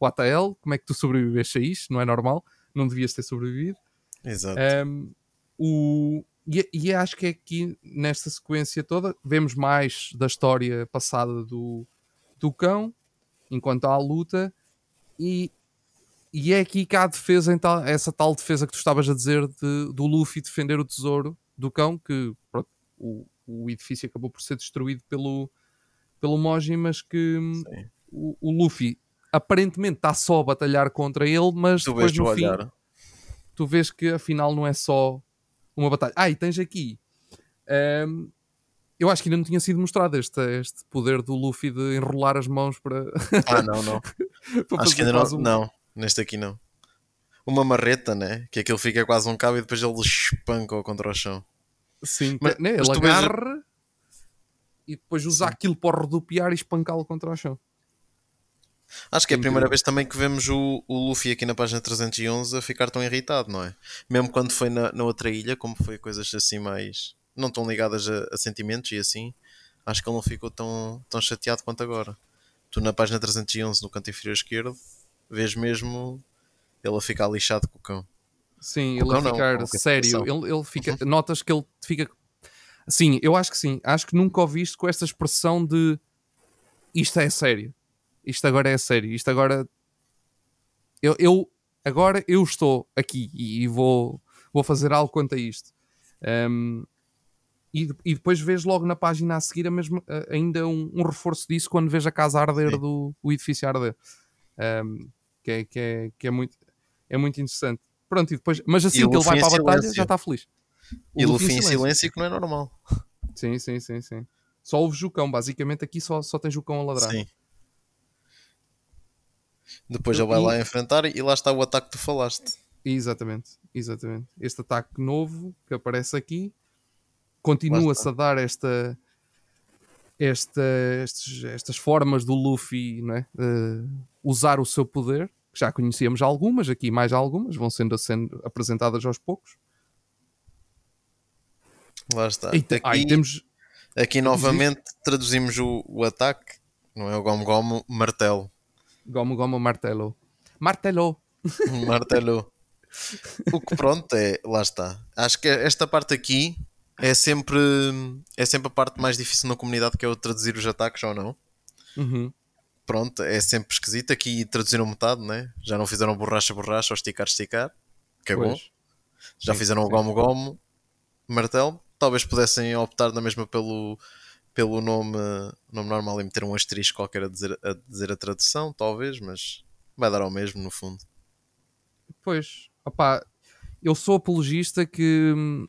What the hell? Como é que tu sobreviveste a isto? Não é normal, não devias ter sobrevivido. Exato. Um, o, e, e acho que é aqui nesta sequência toda vemos mais da história passada do, do cão enquanto há a luta e, e é aqui que há a defesa, então, essa tal defesa que tu estavas a dizer de- do Luffy defender o tesouro do cão, que pronto, o, o edifício acabou por ser destruído pelo, pelo Moji, mas que o, o Luffy aparentemente está só a batalhar contra ele, mas Tu depois no fim olhar. tu vês que afinal não é só uma batalha. Ah, e tens aqui. ehm, eu acho que ainda não tinha sido mostrado este, este poder do Luffy de enrolar as mãos para, Ah, não, não. <laughs> Acho que ainda não. um- Não, neste aqui não. Uma marreta, né? Que aquilo fica quase um cabo e depois ele espanca contra o chão. Sim, Mas- né? mas ele vês- agarra e depois usa aquilo para rodopiar e espancá-lo contra o chão. Acho que é a primeira vez também que vemos o, o Luffy aqui na página 311 a ficar tão irritado, não é? Mesmo quando foi na, na outra ilha, como foi coisas assim mais. não tão ligadas a, a sentimentos e assim, acho que ele não ficou tão, tão chateado quanto agora. Tu na página 311, no canto inferior esquerdo, vês mesmo ele a ficar lixado com o cão. Sim, ele a não, ficar a sério. Ele, ele fica, notas que ele fica. Sim, eu acho que sim. Acho que nunca ouviste com esta expressão de isto é sério. Isto agora é sério. Isto agora. Eu, eu- agora eu estou aqui e, e vou, vou fazer algo quanto a isto. Um, e, e depois vês logo na página a seguir a mesma, ainda um, um reforço disso quando vês a casa arder, do, o edifício arder. Um, que, é, que, é, que é, muito, é muito interessante. Pronto, e depois, mas assim o que ele vai para a batalha silêncio. já está feliz. O E Luffy Luffy em silêncio que não é normal. Sim, sim, sim, sim. Só houve Jucão, basicamente aqui só, só tem Jucão a ladrar. Sim. Depois ele vai E- lá enfrentar e lá está o ataque que tu falaste. Exatamente, exatamente. Este ataque novo que aparece aqui continua-se a dar esta, esta, estes- estas formas do Luffy não é? Eh, usar o seu poder. que Já conhecíamos algumas, aqui mais algumas, vão sendo, sendo apresentadas aos poucos. Lá está. E, Aqui, temos aqui novamente traduzimos o, o ataque, não é o Gomu Gomu, martelo. Gomu Gomu Martelo. Martelo! <laughs> Martelo. O que pronto é, lá está. Acho que esta parte aqui é sempre, é sempre a parte mais difícil na comunidade que é o traduzir os ataques ou não. Uhum. Pronto, é sempre esquisito. Aqui traduziram metade, né? Já não fizeram borracha, borracha ou esticar, esticar. Que é bom. Já Sim, fizeram o sim. Gomu Gomu, martelo. Talvez pudessem optar na mesma pelo, pelo nome, nome normal e meter um asterisco qualquer a dizer, a dizer a tradução, talvez, mas vai dar ao mesmo no fundo. Pois, opá, eu sou apologista que hum,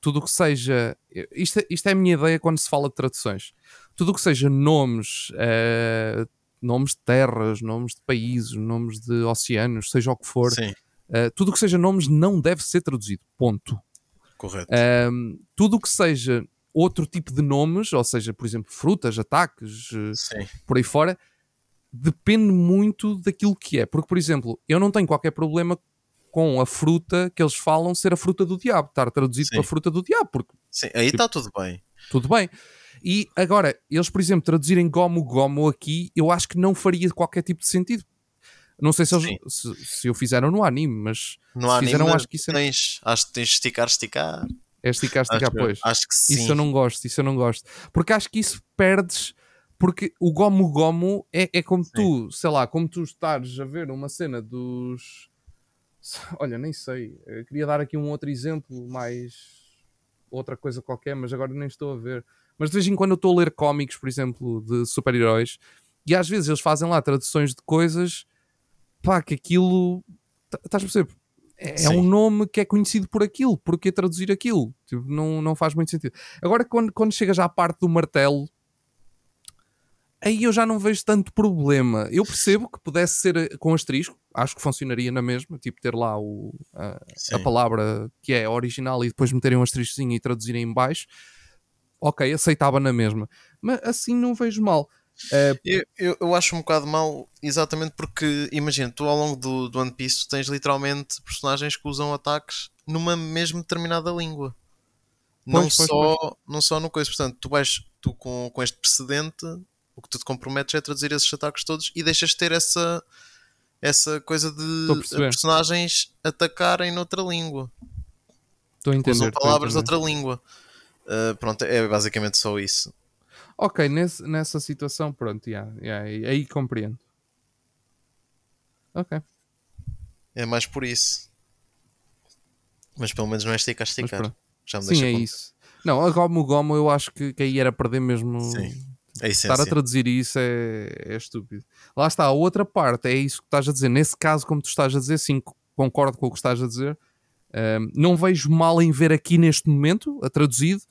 tudo o que seja. Isto, isto é a minha ideia quando se fala de traduções. Tudo o que seja nomes, eh, nomes de terras, nomes de países, nomes de oceanos, seja o que for, Sim, eh, tudo o que seja nomes não deve ser traduzido. Ponto. correto. Ahm, tudo o que seja outro tipo de nomes, ou seja, por exemplo, frutas, ataques, eh, Sim, por aí fora, depende muito daquilo que é. Porque, por exemplo, eu não tenho qualquer problema com a fruta que eles falam ser a fruta do diabo, estar traduzido Sim. para a fruta do diabo, porque sim. Aí está tudo bem. tudo bem. E agora, eles, por exemplo, traduzirem gomo gomo aqui, eu acho que não faria qualquer tipo de sentido. Não sei se, eles, se, se o fizeram no anime, mas No se anime, fizeram, acho que isso é, tens, acho que tens de esticar, esticar. É esticar, esticar, acho, pois. acho que sim. Isso eu não gosto, isso eu não gosto. Porque acho que isso perdes. Porque o Gomu é, é como tu, sei lá, como tu estares a ver uma cena dos. Olha, nem sei. Eu queria dar aqui um outro exemplo, mais. outra coisa qualquer, mas agora nem estou a ver. Mas de vez em quando eu estou a ler cómics, por exemplo, de super-heróis, e às vezes eles fazem lá traduções de coisas, pá, que aquilo. tá- Estás a perceber? É, é Sim. um nome que é conhecido por aquilo, porque traduzir aquilo? Tipo, não, não faz muito sentido. Agora, quando, quando chegas à parte do martelo, aí eu já não vejo tanto problema. Eu percebo que pudesse ser eh, com asterisco, acho que funcionaria na mesma, tipo ter lá o, a, a palavra que é original e depois meterem um asteriscozinho e traduzirem em baixo. Ok, aceitava na mesma. Mas assim não vejo mal. Eh, Eu, eu, eu acho um bocado mal, exatamente porque, imagina, tu ao longo do, do One Piece tu tens literalmente personagens que usam ataques numa mesma determinada língua. não, Pois, pois, só, não só no coisa. Portanto, tu vais tu com, com este precedente, o que tu te comprometes é traduzir esses ataques todos e deixas de ter essa, essa coisa de personagens atacarem noutra língua. Estou a entender. Usam palavras outra língua. Uh, pronto, é basicamente só isso. Ok, nesse- nessa situação, pronto, yeah, yeah, aí, compreendo. Ok, É mais por isso. Mas pelo menos não é esticar, esticar. Já me Sim, é isso. Não, a Gomu Gomu eu acho que, que aí era perder mesmo. Sim. É Estar a traduzir isso é, é estúpido. Lá está, a outra parte é isso que estás a dizer. Nesse caso, como tu estás a dizer, sim, co- concordo com o que estás a dizer. Ahm, não vejo mal em ver aqui neste momento, a traduzido,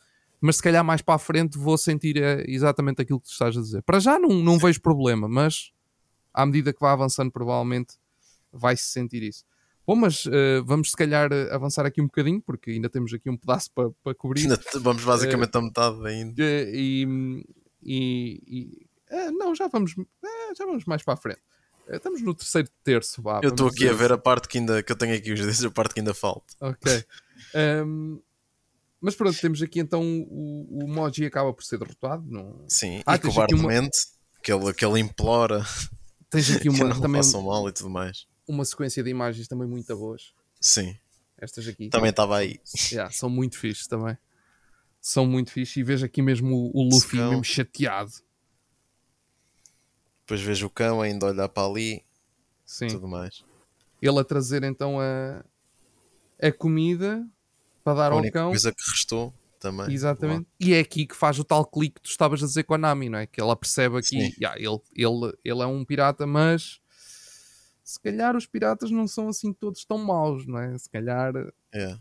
mas se calhar mais para a frente vou sentir eh, exatamente aquilo que tu estás a dizer. Para já não, não vejo problema, mas à medida que vai avançando, provavelmente vai-se sentir isso. Bom, mas eh, vamos se calhar eh, avançar aqui um bocadinho, porque ainda temos aqui um pedaço para, para cobrir. Vamos basicamente a metade ainda. Eh, e, e- e- não, já vamos, já vamos mais para a frente. Estamos no terceiro terço, vá. Eu estou aqui a ver a parte que ainda que eu tenho aqui os dedos, a parte que ainda falta. Ok. <laughs> Ehm, mas pronto, temos aqui então o, o Moji acaba por ser derrotado. Não... Sim, Ah, e aqui uma- que, ele, que ele implora <laughs> Tens aqui <laughs> que uma, não também mal e tudo mais. uma sequência de imagens também muito boas. Sim, Estas aqui. também estava aí. Yeah, são muito fixes também. São muito fixes. E vejo aqui mesmo o, o Luffy mesmo chateado. Depois vejo o cão ainda olhar para ali Sim. tudo mais. Ele a trazer então a, a comida para dar A ao única cão. coisa que restou. também. Exatamente. E é aqui que faz o tal clique que tu estavas a dizer com a Nami, não é? Que ela percebe aqui, yeah, ele, ele, ele é um pirata, mas se calhar os piratas não são assim todos tão maus, não é? Se calhar. É.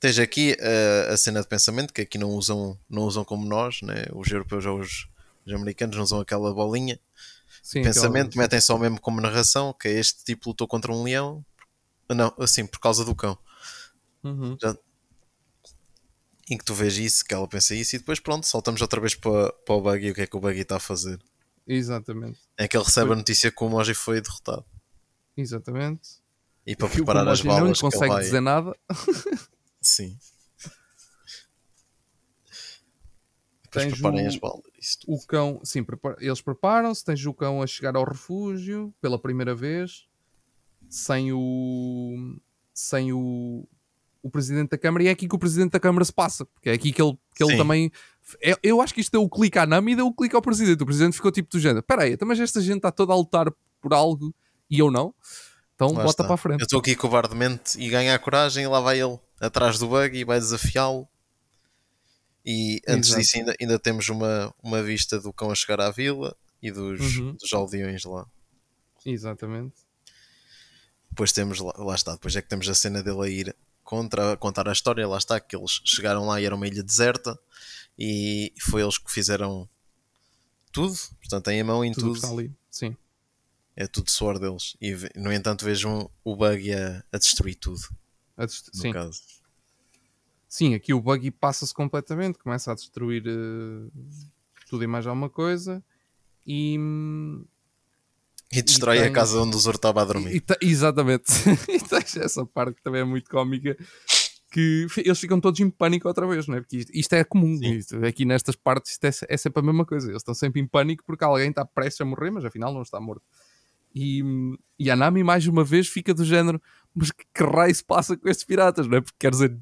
Tens aqui uh, a cena de pensamento que aqui não usam, não usam como nós, né? os europeus ou os, os americanos não usam aquela bolinha. Sim, pensamento, metem só mesmo como narração, que é este tipo lutou contra um leão. Não, assim, por causa do cão. Uhum. Já, em que tu vês isso, que ela pensa isso, e depois pronto, saltamos outra vez para, para o Buggy o que é que o Buggy está a fazer. Exatamente. É que ele recebe foi... a notícia que o Moji foi derrotado. Exatamente. E para preparar as balas. Não consegue vai... dizer nada. <laughs> Sim. Depois tens preparem o, as balas. O cão, sim, prepara, eles preparam-se. Tens o cão a chegar ao refúgio pela primeira vez, sem o. sem o, o presidente da Câmara, e é aqui que o presidente da Câmara se passa, porque é aqui que ele, que ele também. É, eu acho que isto deu o clique à Nami e deu o clique ao presidente. O presidente ficou tipo do género: espera aí, então, mas esta gente está toda a lutar por algo e eu não. Então lá bota está. para a frente. Eu estou aqui covardemente e ganha a coragem e lá vai ele atrás do bug e vai desafiá-lo. E antes Exato. disso ainda, ainda temos uma, uma vista do cão a chegar à vila e dos, uhum. dos aldeões lá. Exatamente. Depois temos, lá, lá está, depois é que temos a cena dele a ir contra, contar a história, lá está, que eles chegaram lá e era uma ilha deserta e foi eles que fizeram tudo, portanto têm a mão em tudo. tudo. sim. É tudo suor deles. E no entanto vejam o bug a, a destruir tudo. A dest sim. Caso. Sim, aqui o buggy passa-se completamente, começa a destruir uh, tudo e mais alguma coisa e. E destrói e tem... a casa onde o Zoro estava a dormir. E, e, exatamente. <laughs> e tens essa parte que também é muito cómica. Que eles ficam todos em pânico outra vez, não é? Porque isto, isto é comum. Isto, aqui nestas partes isto é, é, sempre a mesma coisa. Eles estão sempre em pânico porque alguém está prestes a morrer, mas afinal não está morto. E, e a Nami, mais uma vez, fica do género: mas que, que raio se passa com estes piratas, não é? Porque quer dizer,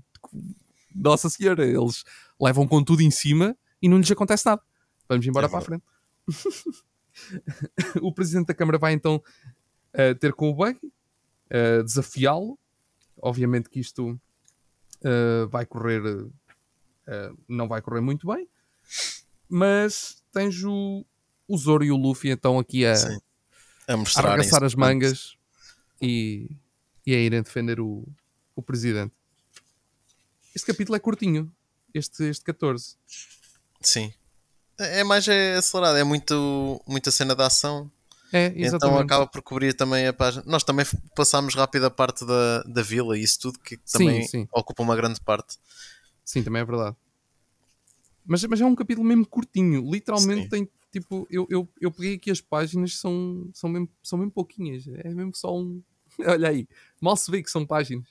Nossa Senhora, eles levam com tudo em cima e não lhes acontece nada. Vamos embora é para a frente. <laughs> <laughs> o presidente da Câmara vai então uh, ter com o Buggy, uh, desafiá-lo. Obviamente que isto uh, vai correr, não vai correr muito bem, mas tens o, o Zoro e o Luffy então aqui a, Sim. a, a arregaçar as mangas e, e a irem defender o, o presidente. Este capítulo é curtinho, este, este 14. Sim. É, é mais é acelerado, é muito, muita cena de ação. É, então. Então acaba por cobrir também a página. Nós também passámos rápido a parte da, da vila e isso tudo que também sim, sim. ocupa uma grande parte. Sim, também é verdade. Mas, mas é um capítulo mesmo curtinho. Literalmente sim. tem tipo. Eu, eu, eu peguei aqui as páginas, são, são, mesmo, são mesmo pouquinhas. É mesmo só um. <laughs> Olha aí, mal se vê que são páginas.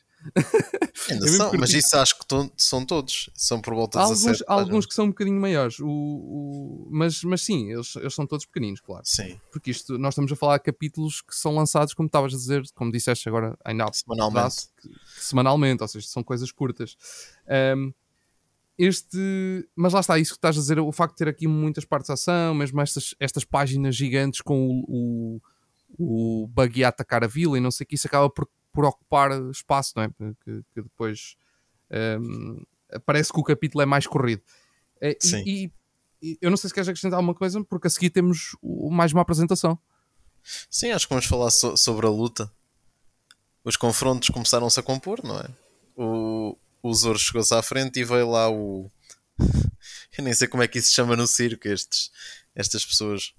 Ainda são, mas isso acho que são todos. São por volta de alguns, 17 alguns que são um bocadinho maiores. O, o, mas, mas sim, eles, eles são todos pequeninos, claro. Sim. Porque isto, nós estamos a falar de capítulos que são lançados, como estavas a dizer, como disseste agora, ainda semanalmente. que, semanalmente, ou seja, são coisas curtas. Um, este, mas lá está, isso que estás a dizer, o facto de ter aqui muitas partes de ação, mesmo estas, estas páginas gigantes com o, o, o buggy a atacar a vila e não sei o que, isso acaba por por ocupar espaço, não é? Que, que depois um, parece que o capítulo é mais corrido. É, Sim. E, e, eu não sei se queres acrescentar alguma coisa, porque a seguir temos mais uma apresentação. Sim, acho que vamos falar so sobre a luta. Os confrontos começaram-se a compor, não é? O, o Zoro chegou-se à frente e veio lá o. <laughs> Eu nem sei como é que isso se chama no circo, estes, estas pessoas.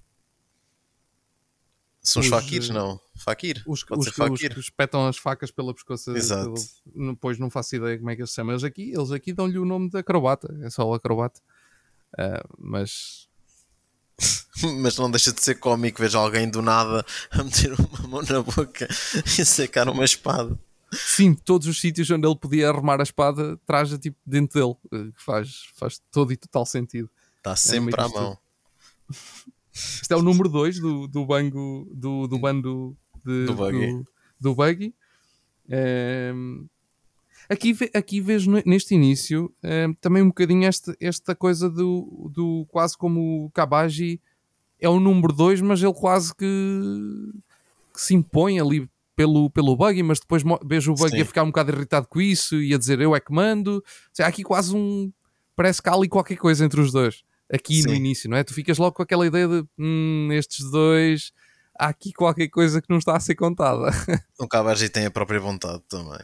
São os, os faquires, eh, não. Fakir. Os, os, fakir. os que espetam as facas pela pescoça. Exato. Depois não faço ideia como é que eles se chamam. Eles aqui, eles aqui dão-lhe o nome de acrobata. É só o acrobata. Uh, mas. <laughs> mas não deixa de ser cómico ver alguém do nada a meter uma mão na boca <laughs> e sacar uma espada. Sim, todos os sítios onde ele podia arrumar a espada, traz-a tipo dentro dele. Eh, faz, faz todo e total sentido. Está sempre é à mão. <laughs> Isto é o número 2 do, do bango do, do bando de, do buggy. Do, do buggy. Um, aqui, aqui vejo neste início um, também um bocadinho esta, esta coisa do, do quase como o Kabaji é o número 2, mas ele quase que, que, se impõe ali pelo, pelo buggy, mas depois vejo o buggy Sim. a ficar um bocado irritado com isso e a dizer eu é que mando. Seja, há aqui quase um parece que há ali qualquer coisa entre os dois. Aqui no Sim. início, não é? Tu ficas logo com aquela ideia de hum, estes dois há aqui qualquer coisa que não está a ser contada. O Cabaji tem a própria vontade também.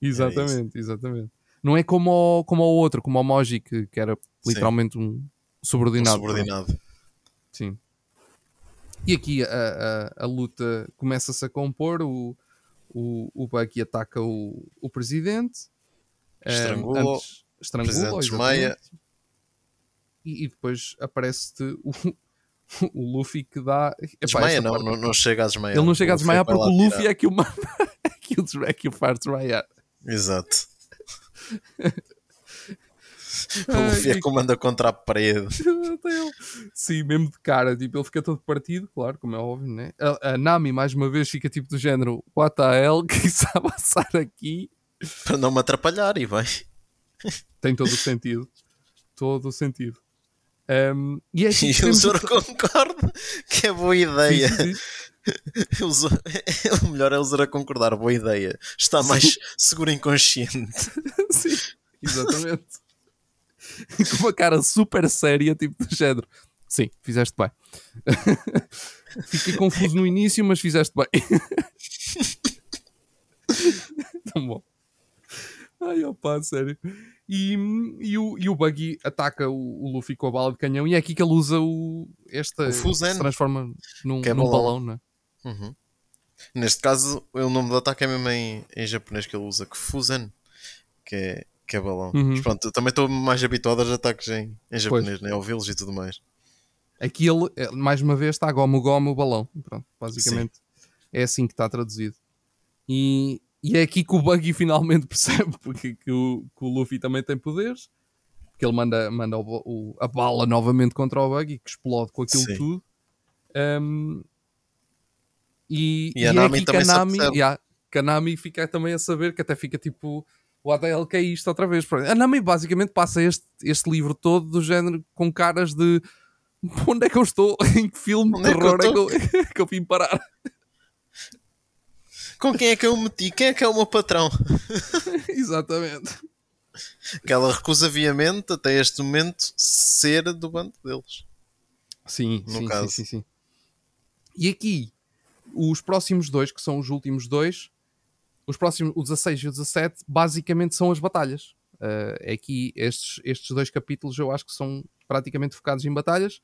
exatamente, exatamente. Não é como o, como o outro, como o Moji, que, que era literalmente um Um subordinado. subordinado. Sim. E aqui a, a, a luta começa-se a compor, o, o, o Bucky ataca o, o presidente, eh, Estrangula-o, antes- estrangula-o, presidente desmaia. E, e depois aparece-te o, <laughs> o Luffy que dá. Epá, Desmaia, não, parte- não, não chega a desmaiar. Ele não chega a desmaiar porque o Luffy tirar. é que o manda, <laughs> é que o, é que o faz desmaiar. Exato. <laughs> O Luffy é que- o manda contra a parede. Sim, mesmo de cara, tipo, ele fica todo partido, claro, como é óbvio, né? A, a Nami, mais uma vez, fica tipo do género: What the hell? Que está a passar aqui? Para não me atrapalhar e vai. Tem todo o sentido. Todo o sentido. Um, e é aqui E que o Zoro <laughs> concorda que é boa ideia. Sim, sim, sim. <laughs> O, Zoro- <laughs> o melhor é o Zoro a concordar. Boa ideia. Está mais seguro inconsciente. Sim, exatamente. Com uma cara super séria, tipo do género. Sim, fizeste bem. Fiquei confuso no início, mas fizeste bem. Tão bom. Ai, opa, sério. E, e, o, e o Buggy ataca o, o Luffy com a bala de canhão e é aqui que ele usa o, esta. O se transforma num, Que é num balão. balão, não é? Uhum. Neste caso, o nome do ataque é mesmo em, em japonês que ele usa, que Fusen, que é, que é balão. Uhum. Mas pronto, eu também estou mais habituado aos ataques em, em japonês, né? ouvi-los e tudo mais. Aqui ele, eh, mais uma vez, está gomo gomo o balão. Pronto, basicamente é assim que está traduzido. E, e é aqui que o Buggy <laughs> finalmente percebe porque que o, que o Luffy também tem poderes. Porque ele manda, manda o- o- a bala novamente contra o Buggy, que explode com aquilo Sim. tudo. Um, e, E a é Nami aqui que também se Nami, apercebe. yeah, a Nami fica também a saber, que até fica tipo, o ADL que é isto outra vez. A Nami basicamente passa este, este livro todo do género com caras de onde é que eu estou? <laughs> em que filme de é terror é que eu, <laughs> que eu vim parar? Com quem é que eu me meti? Quem é que é o meu patrão? <laughs> Exatamente. Que ela recusa viamente, até este momento, ser do bando deles. Sim, No sim, caso. sim, sim, sim. E aqui, os próximos dois, que são os últimos dois, os próximos, o 16 e o 17, basicamente são as batalhas. Uh, é aqui, estes, estes dois capítulos eu acho que são praticamente focados em batalhas.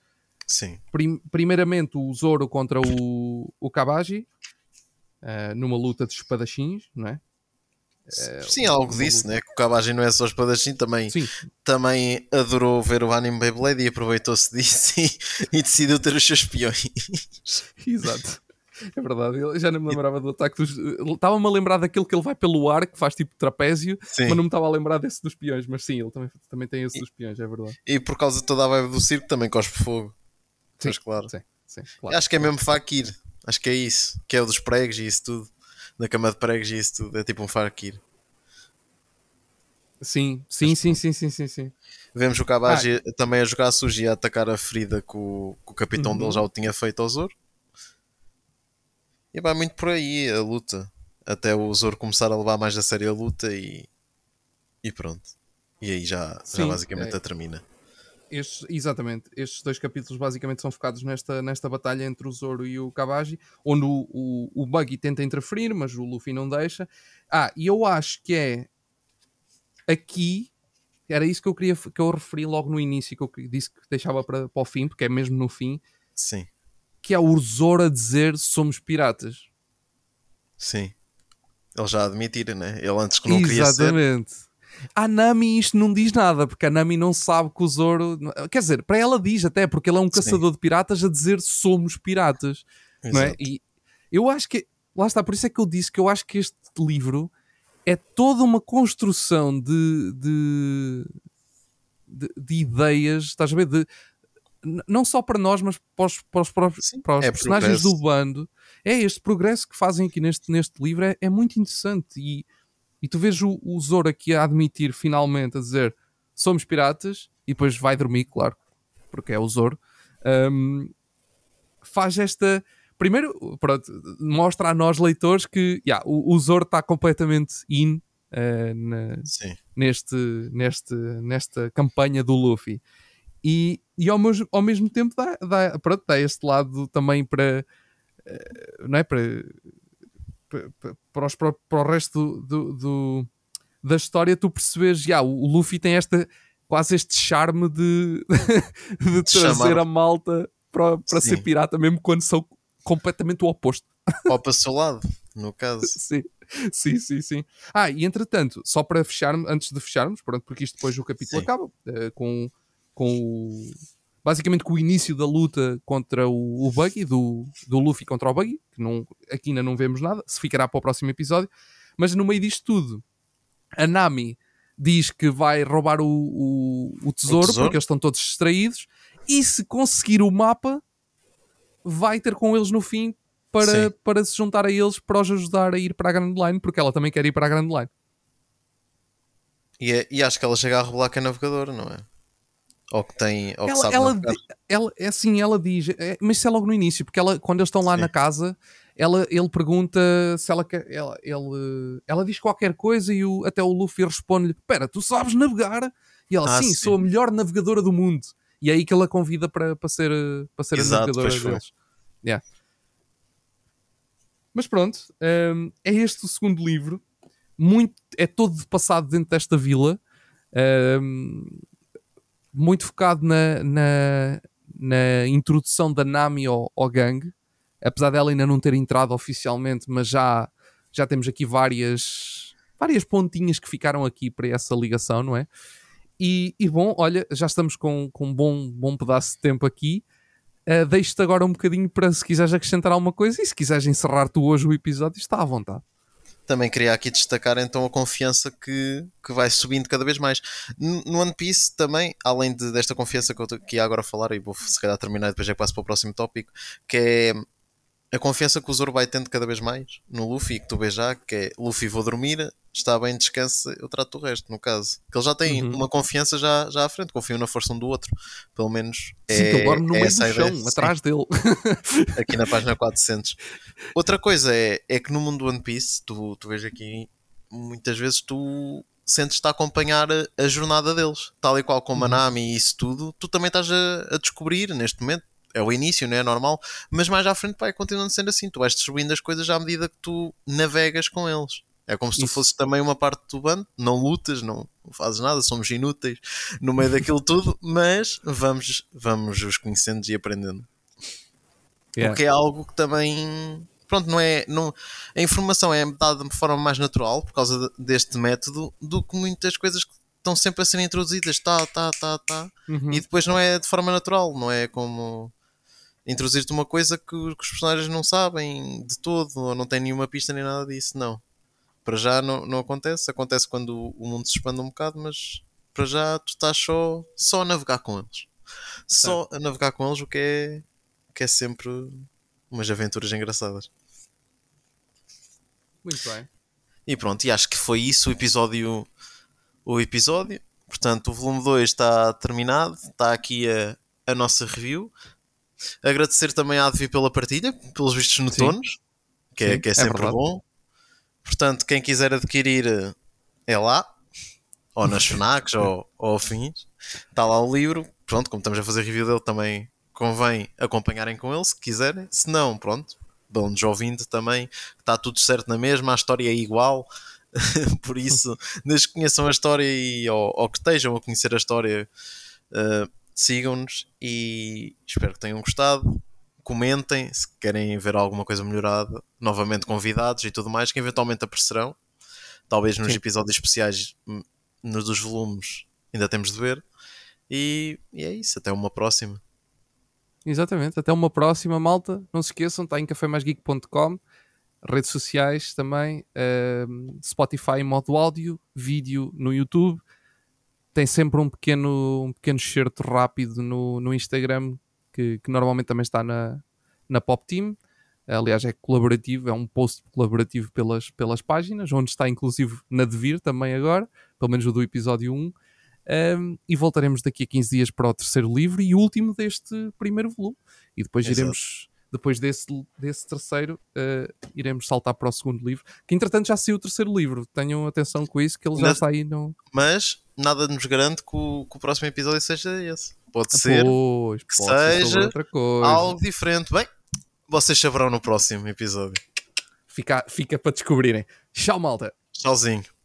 Sim. Prim- primeiramente o Zoro contra o, o Kabaji, uh, numa luta de espadachins, não é? Sim, há algo disso, luta. né? Que o Kabajin não é só espadachim, também, Sim, também adorou ver o anime Beyblade e aproveitou-se disso e, e decidiu ter os seus peões. <laughs> exato. É verdade, eu já não me lembrava do ataque dos. Estava-me a lembrar daquele que ele vai pelo ar, que faz tipo trapézio, Sim. mas não me estava a lembrar desse dos peões. Mas sim, ele também, também tem esse dos peões, é verdade. E por causa de toda a vibe do circo também cospe fogo. Sim, Mas claro. Sim, sim, claro. Acho que é mesmo Fakir. Acho que é isso. Que é o dos pregos e isso tudo. Da cama de pregos e isso tudo. É tipo um Fakir. Sim, sim, sim, sim, sim, sim, sim. Vemos o Kabaji também a jogar sujo e a atacar a ferida que o, que o capitão Uhum. dele já o tinha feito ao Zoro. E vai muito por aí a luta. Até o Zoro começar a levar mais a sério a luta e. E pronto. E aí já, já basicamente é. termina. Estes, exatamente, estes dois capítulos basicamente são focados nesta, nesta batalha entre o Zoro e o Kabaji, onde o, o, o Buggy tenta interferir, mas o Luffy não deixa. Ah, e eu acho que é aqui, era isso que eu queria que eu referi logo no início, que eu disse que deixava para, para o fim, porque é mesmo no fim, Sim, que é o Zoro a dizer somos piratas. sim. Ele já admitir, né? Ele antes que não queria ser. Exatamente. A Nami isto não diz nada, porque a Nami não sabe que o Zoro. Quer dizer, para ela diz até, porque ele é um caçador de piratas a dizer somos piratas. Não é? E eu acho que. Lá está, por isso é que eu disse que eu acho que este livro é toda uma construção de. de, de, de ideias, estás a ver? De, não só para nós, mas para os, para os, próprios- Sim, para os é personagens progresso. do bando. É este progresso que fazem aqui neste, neste livro é, é muito interessante. E, e tu vês o, o Zoro aqui a admitir finalmente, a dizer somos piratas, e depois vai dormir, claro, porque é o Zoro. Hum, faz esta. Primeiro, pronto, mostra a nós leitores que yeah, o, o Zoro está completamente in uh, na, neste, neste, nesta campanha do Luffy. E, e ao, mesmo, ao mesmo tempo dá, dá, pronto, dá este lado também para, uh, não é? para, para, os, para, o resto do, do, da história, tu percebes, já, o, o Luffy tem esta quase este charme <laughs> de, de trazer Chamar. a malta para, para ser pirata, mesmo quando são completamente o oposto. Ou para o seu lado, no caso. <laughs> Sim. Sim, sim, sim. Ah, e entretanto, só para fecharmos, antes de fecharmos, pronto, porque isto depois o capítulo sim. acaba uh, com, com o, basicamente com o início da luta contra o, o Buggy, do, do Luffy contra o Buggy, que não, aqui ainda não vemos nada, se ficará para o próximo episódio, mas no meio disto tudo, a Nami diz que vai roubar o, o, o, tesouro, tesouro, porque eles estão todos distraídos, e se conseguir o mapa, vai ter com eles no fim para, para se juntar a eles para os ajudar a ir para a Grand Line, porque ela também quer ir para a Grand Line. E, é, e acho que ela chega a revelar que é navegadora, não é? Ou que tem. Ou ela, que ela, ela, é assim, ela diz, é, mas isso é logo no início, porque ela, quando eles estão lá Sim. na casa, ela, ele pergunta se ela quer. Ela, ele, ela diz qualquer coisa e o, até o Luffy responde-lhe: Espera, tu sabes navegar? E ela, ah, sim, sim, sou a melhor navegadora do mundo. E é aí que ele a convida para, para ser, para ser Exato, a navegadora deles. Yeah. Mas pronto, um, é este o segundo livro. Muito, é todo passado dentro desta vila. Um, muito focado na, na, na, introdução da Nami ao, ao gangue. Apesar dela ainda não ter entrado oficialmente, mas já, já temos aqui várias, várias pontinhas que ficaram aqui para essa ligação, não é? E, e bom, olha, já estamos com, com um bom, bom pedaço de tempo aqui. Uh, Deixo-te agora um bocadinho para se quiseres acrescentar alguma coisa e se quiseres encerrar tu hoje o episódio, está à vontade. Também queria aqui destacar então a confiança que, que vai subindo cada vez mais. No One Piece também, além de, desta confiança que eu aqui ia agora falar, e vou se calhar terminar depois já passo para o próximo tópico, que é a confiança que o Zoro vai tendo cada vez mais no Luffy, que tu vês já, que é Luffy vou dormir, está bem, descansa, eu trato o resto, no caso. Que ele já tem uhum. uma confiança já, já à frente, confiam na força um do outro. Pelo menos é, Sim, ele dorme no é meio do chão, atrás dele. <laughs> aqui na página 400. <laughs> Outra coisa é, é que no mundo do One Piece, tu, tu vês aqui, muitas vezes tu sentes-te a acompanhar a, jornada deles, tal e qual como a uhum. Nami e isso tudo, tu também estás a, a descobrir neste momento é o início, não é normal, mas mais à frente vai continuando sendo assim. Tu vais distribuindo as coisas à medida que tu navegas com eles. É como se tu fosses também uma parte do bando, não lutas, não fazes nada, somos inúteis no meio daquilo tudo, <laughs> mas vamos, vamos os conhecendo e aprendendo. Yeah. O que é algo que também pronto, não é. Não, a informação é dada de forma mais natural por causa deste método do que muitas coisas que estão sempre a ser introduzidas, tá, tá, tá, tá, uhum. e depois não é de forma natural, não é como introduzir-te uma coisa que, que, os personagens não sabem de todo, ou não têm nenhuma pista nem nada disso, não. Para já não, não acontece, acontece quando o mundo se expande um bocado, mas para já tu estás só, só a navegar com eles. Só a navegar com eles, o que é, que é sempre umas aventuras engraçadas. Muito bem. E pronto, e acho que foi isso o episódio. O episódio. Portanto, o volume 2 está terminado. Está aqui a, a nossa review. Agradecer também à Advi pela partilha, pelos vistos noturnos, que, é, que é, é sempre é bom. Portanto, quem quiser adquirir é lá, ou nas <laughs> FNACs ou, ou afins. Está lá o livro. Pronto, como estamos a fazer review dele, também convém acompanharem com ele se quiserem. Se não, pronto, vão-nos ouvindo também. Está tudo certo na mesma, a história é igual. <laughs> Por isso, <laughs> desde que conheçam a história e, ou, ou que estejam a conhecer a história, uh, sigam-nos e espero que tenham gostado. Comentem se querem ver alguma coisa melhorada, novamente convidados e tudo mais, que eventualmente aparecerão. Talvez nos Sim. episódios especiais, hum, nos dos volumes, ainda temos de ver. E, e é isso, até uma próxima. Exatamente, até uma próxima, malta. Não se esqueçam, está em cafémaisgeek.com, redes sociais também, uh, Spotify em modo áudio, vídeo no YouTube tem sempre um pequeno, um pequeno excerto rápido no, no Instagram que, que normalmente também está na, na Pop Team. Aliás, é colaborativo, é um post colaborativo pelas, pelas páginas, onde está inclusive na Devir também agora, pelo menos o do episódio 1. Um, e voltaremos daqui a 15 dias para o terceiro livro e último deste primeiro volume. E depois Exato. iremos depois desse, desse terceiro, uh, iremos saltar para o segundo livro. Que entretanto já saiu o terceiro livro. Tenham atenção com isso, que ele já sai no. Mas nada nos garante que o, que o próximo episódio seja esse. Pode ser pois, que pode seja outra coisa. algo diferente. Bem, vocês saberão no próximo episódio. Fica, fica para descobrirem. Tchau, malta. Tchauzinho.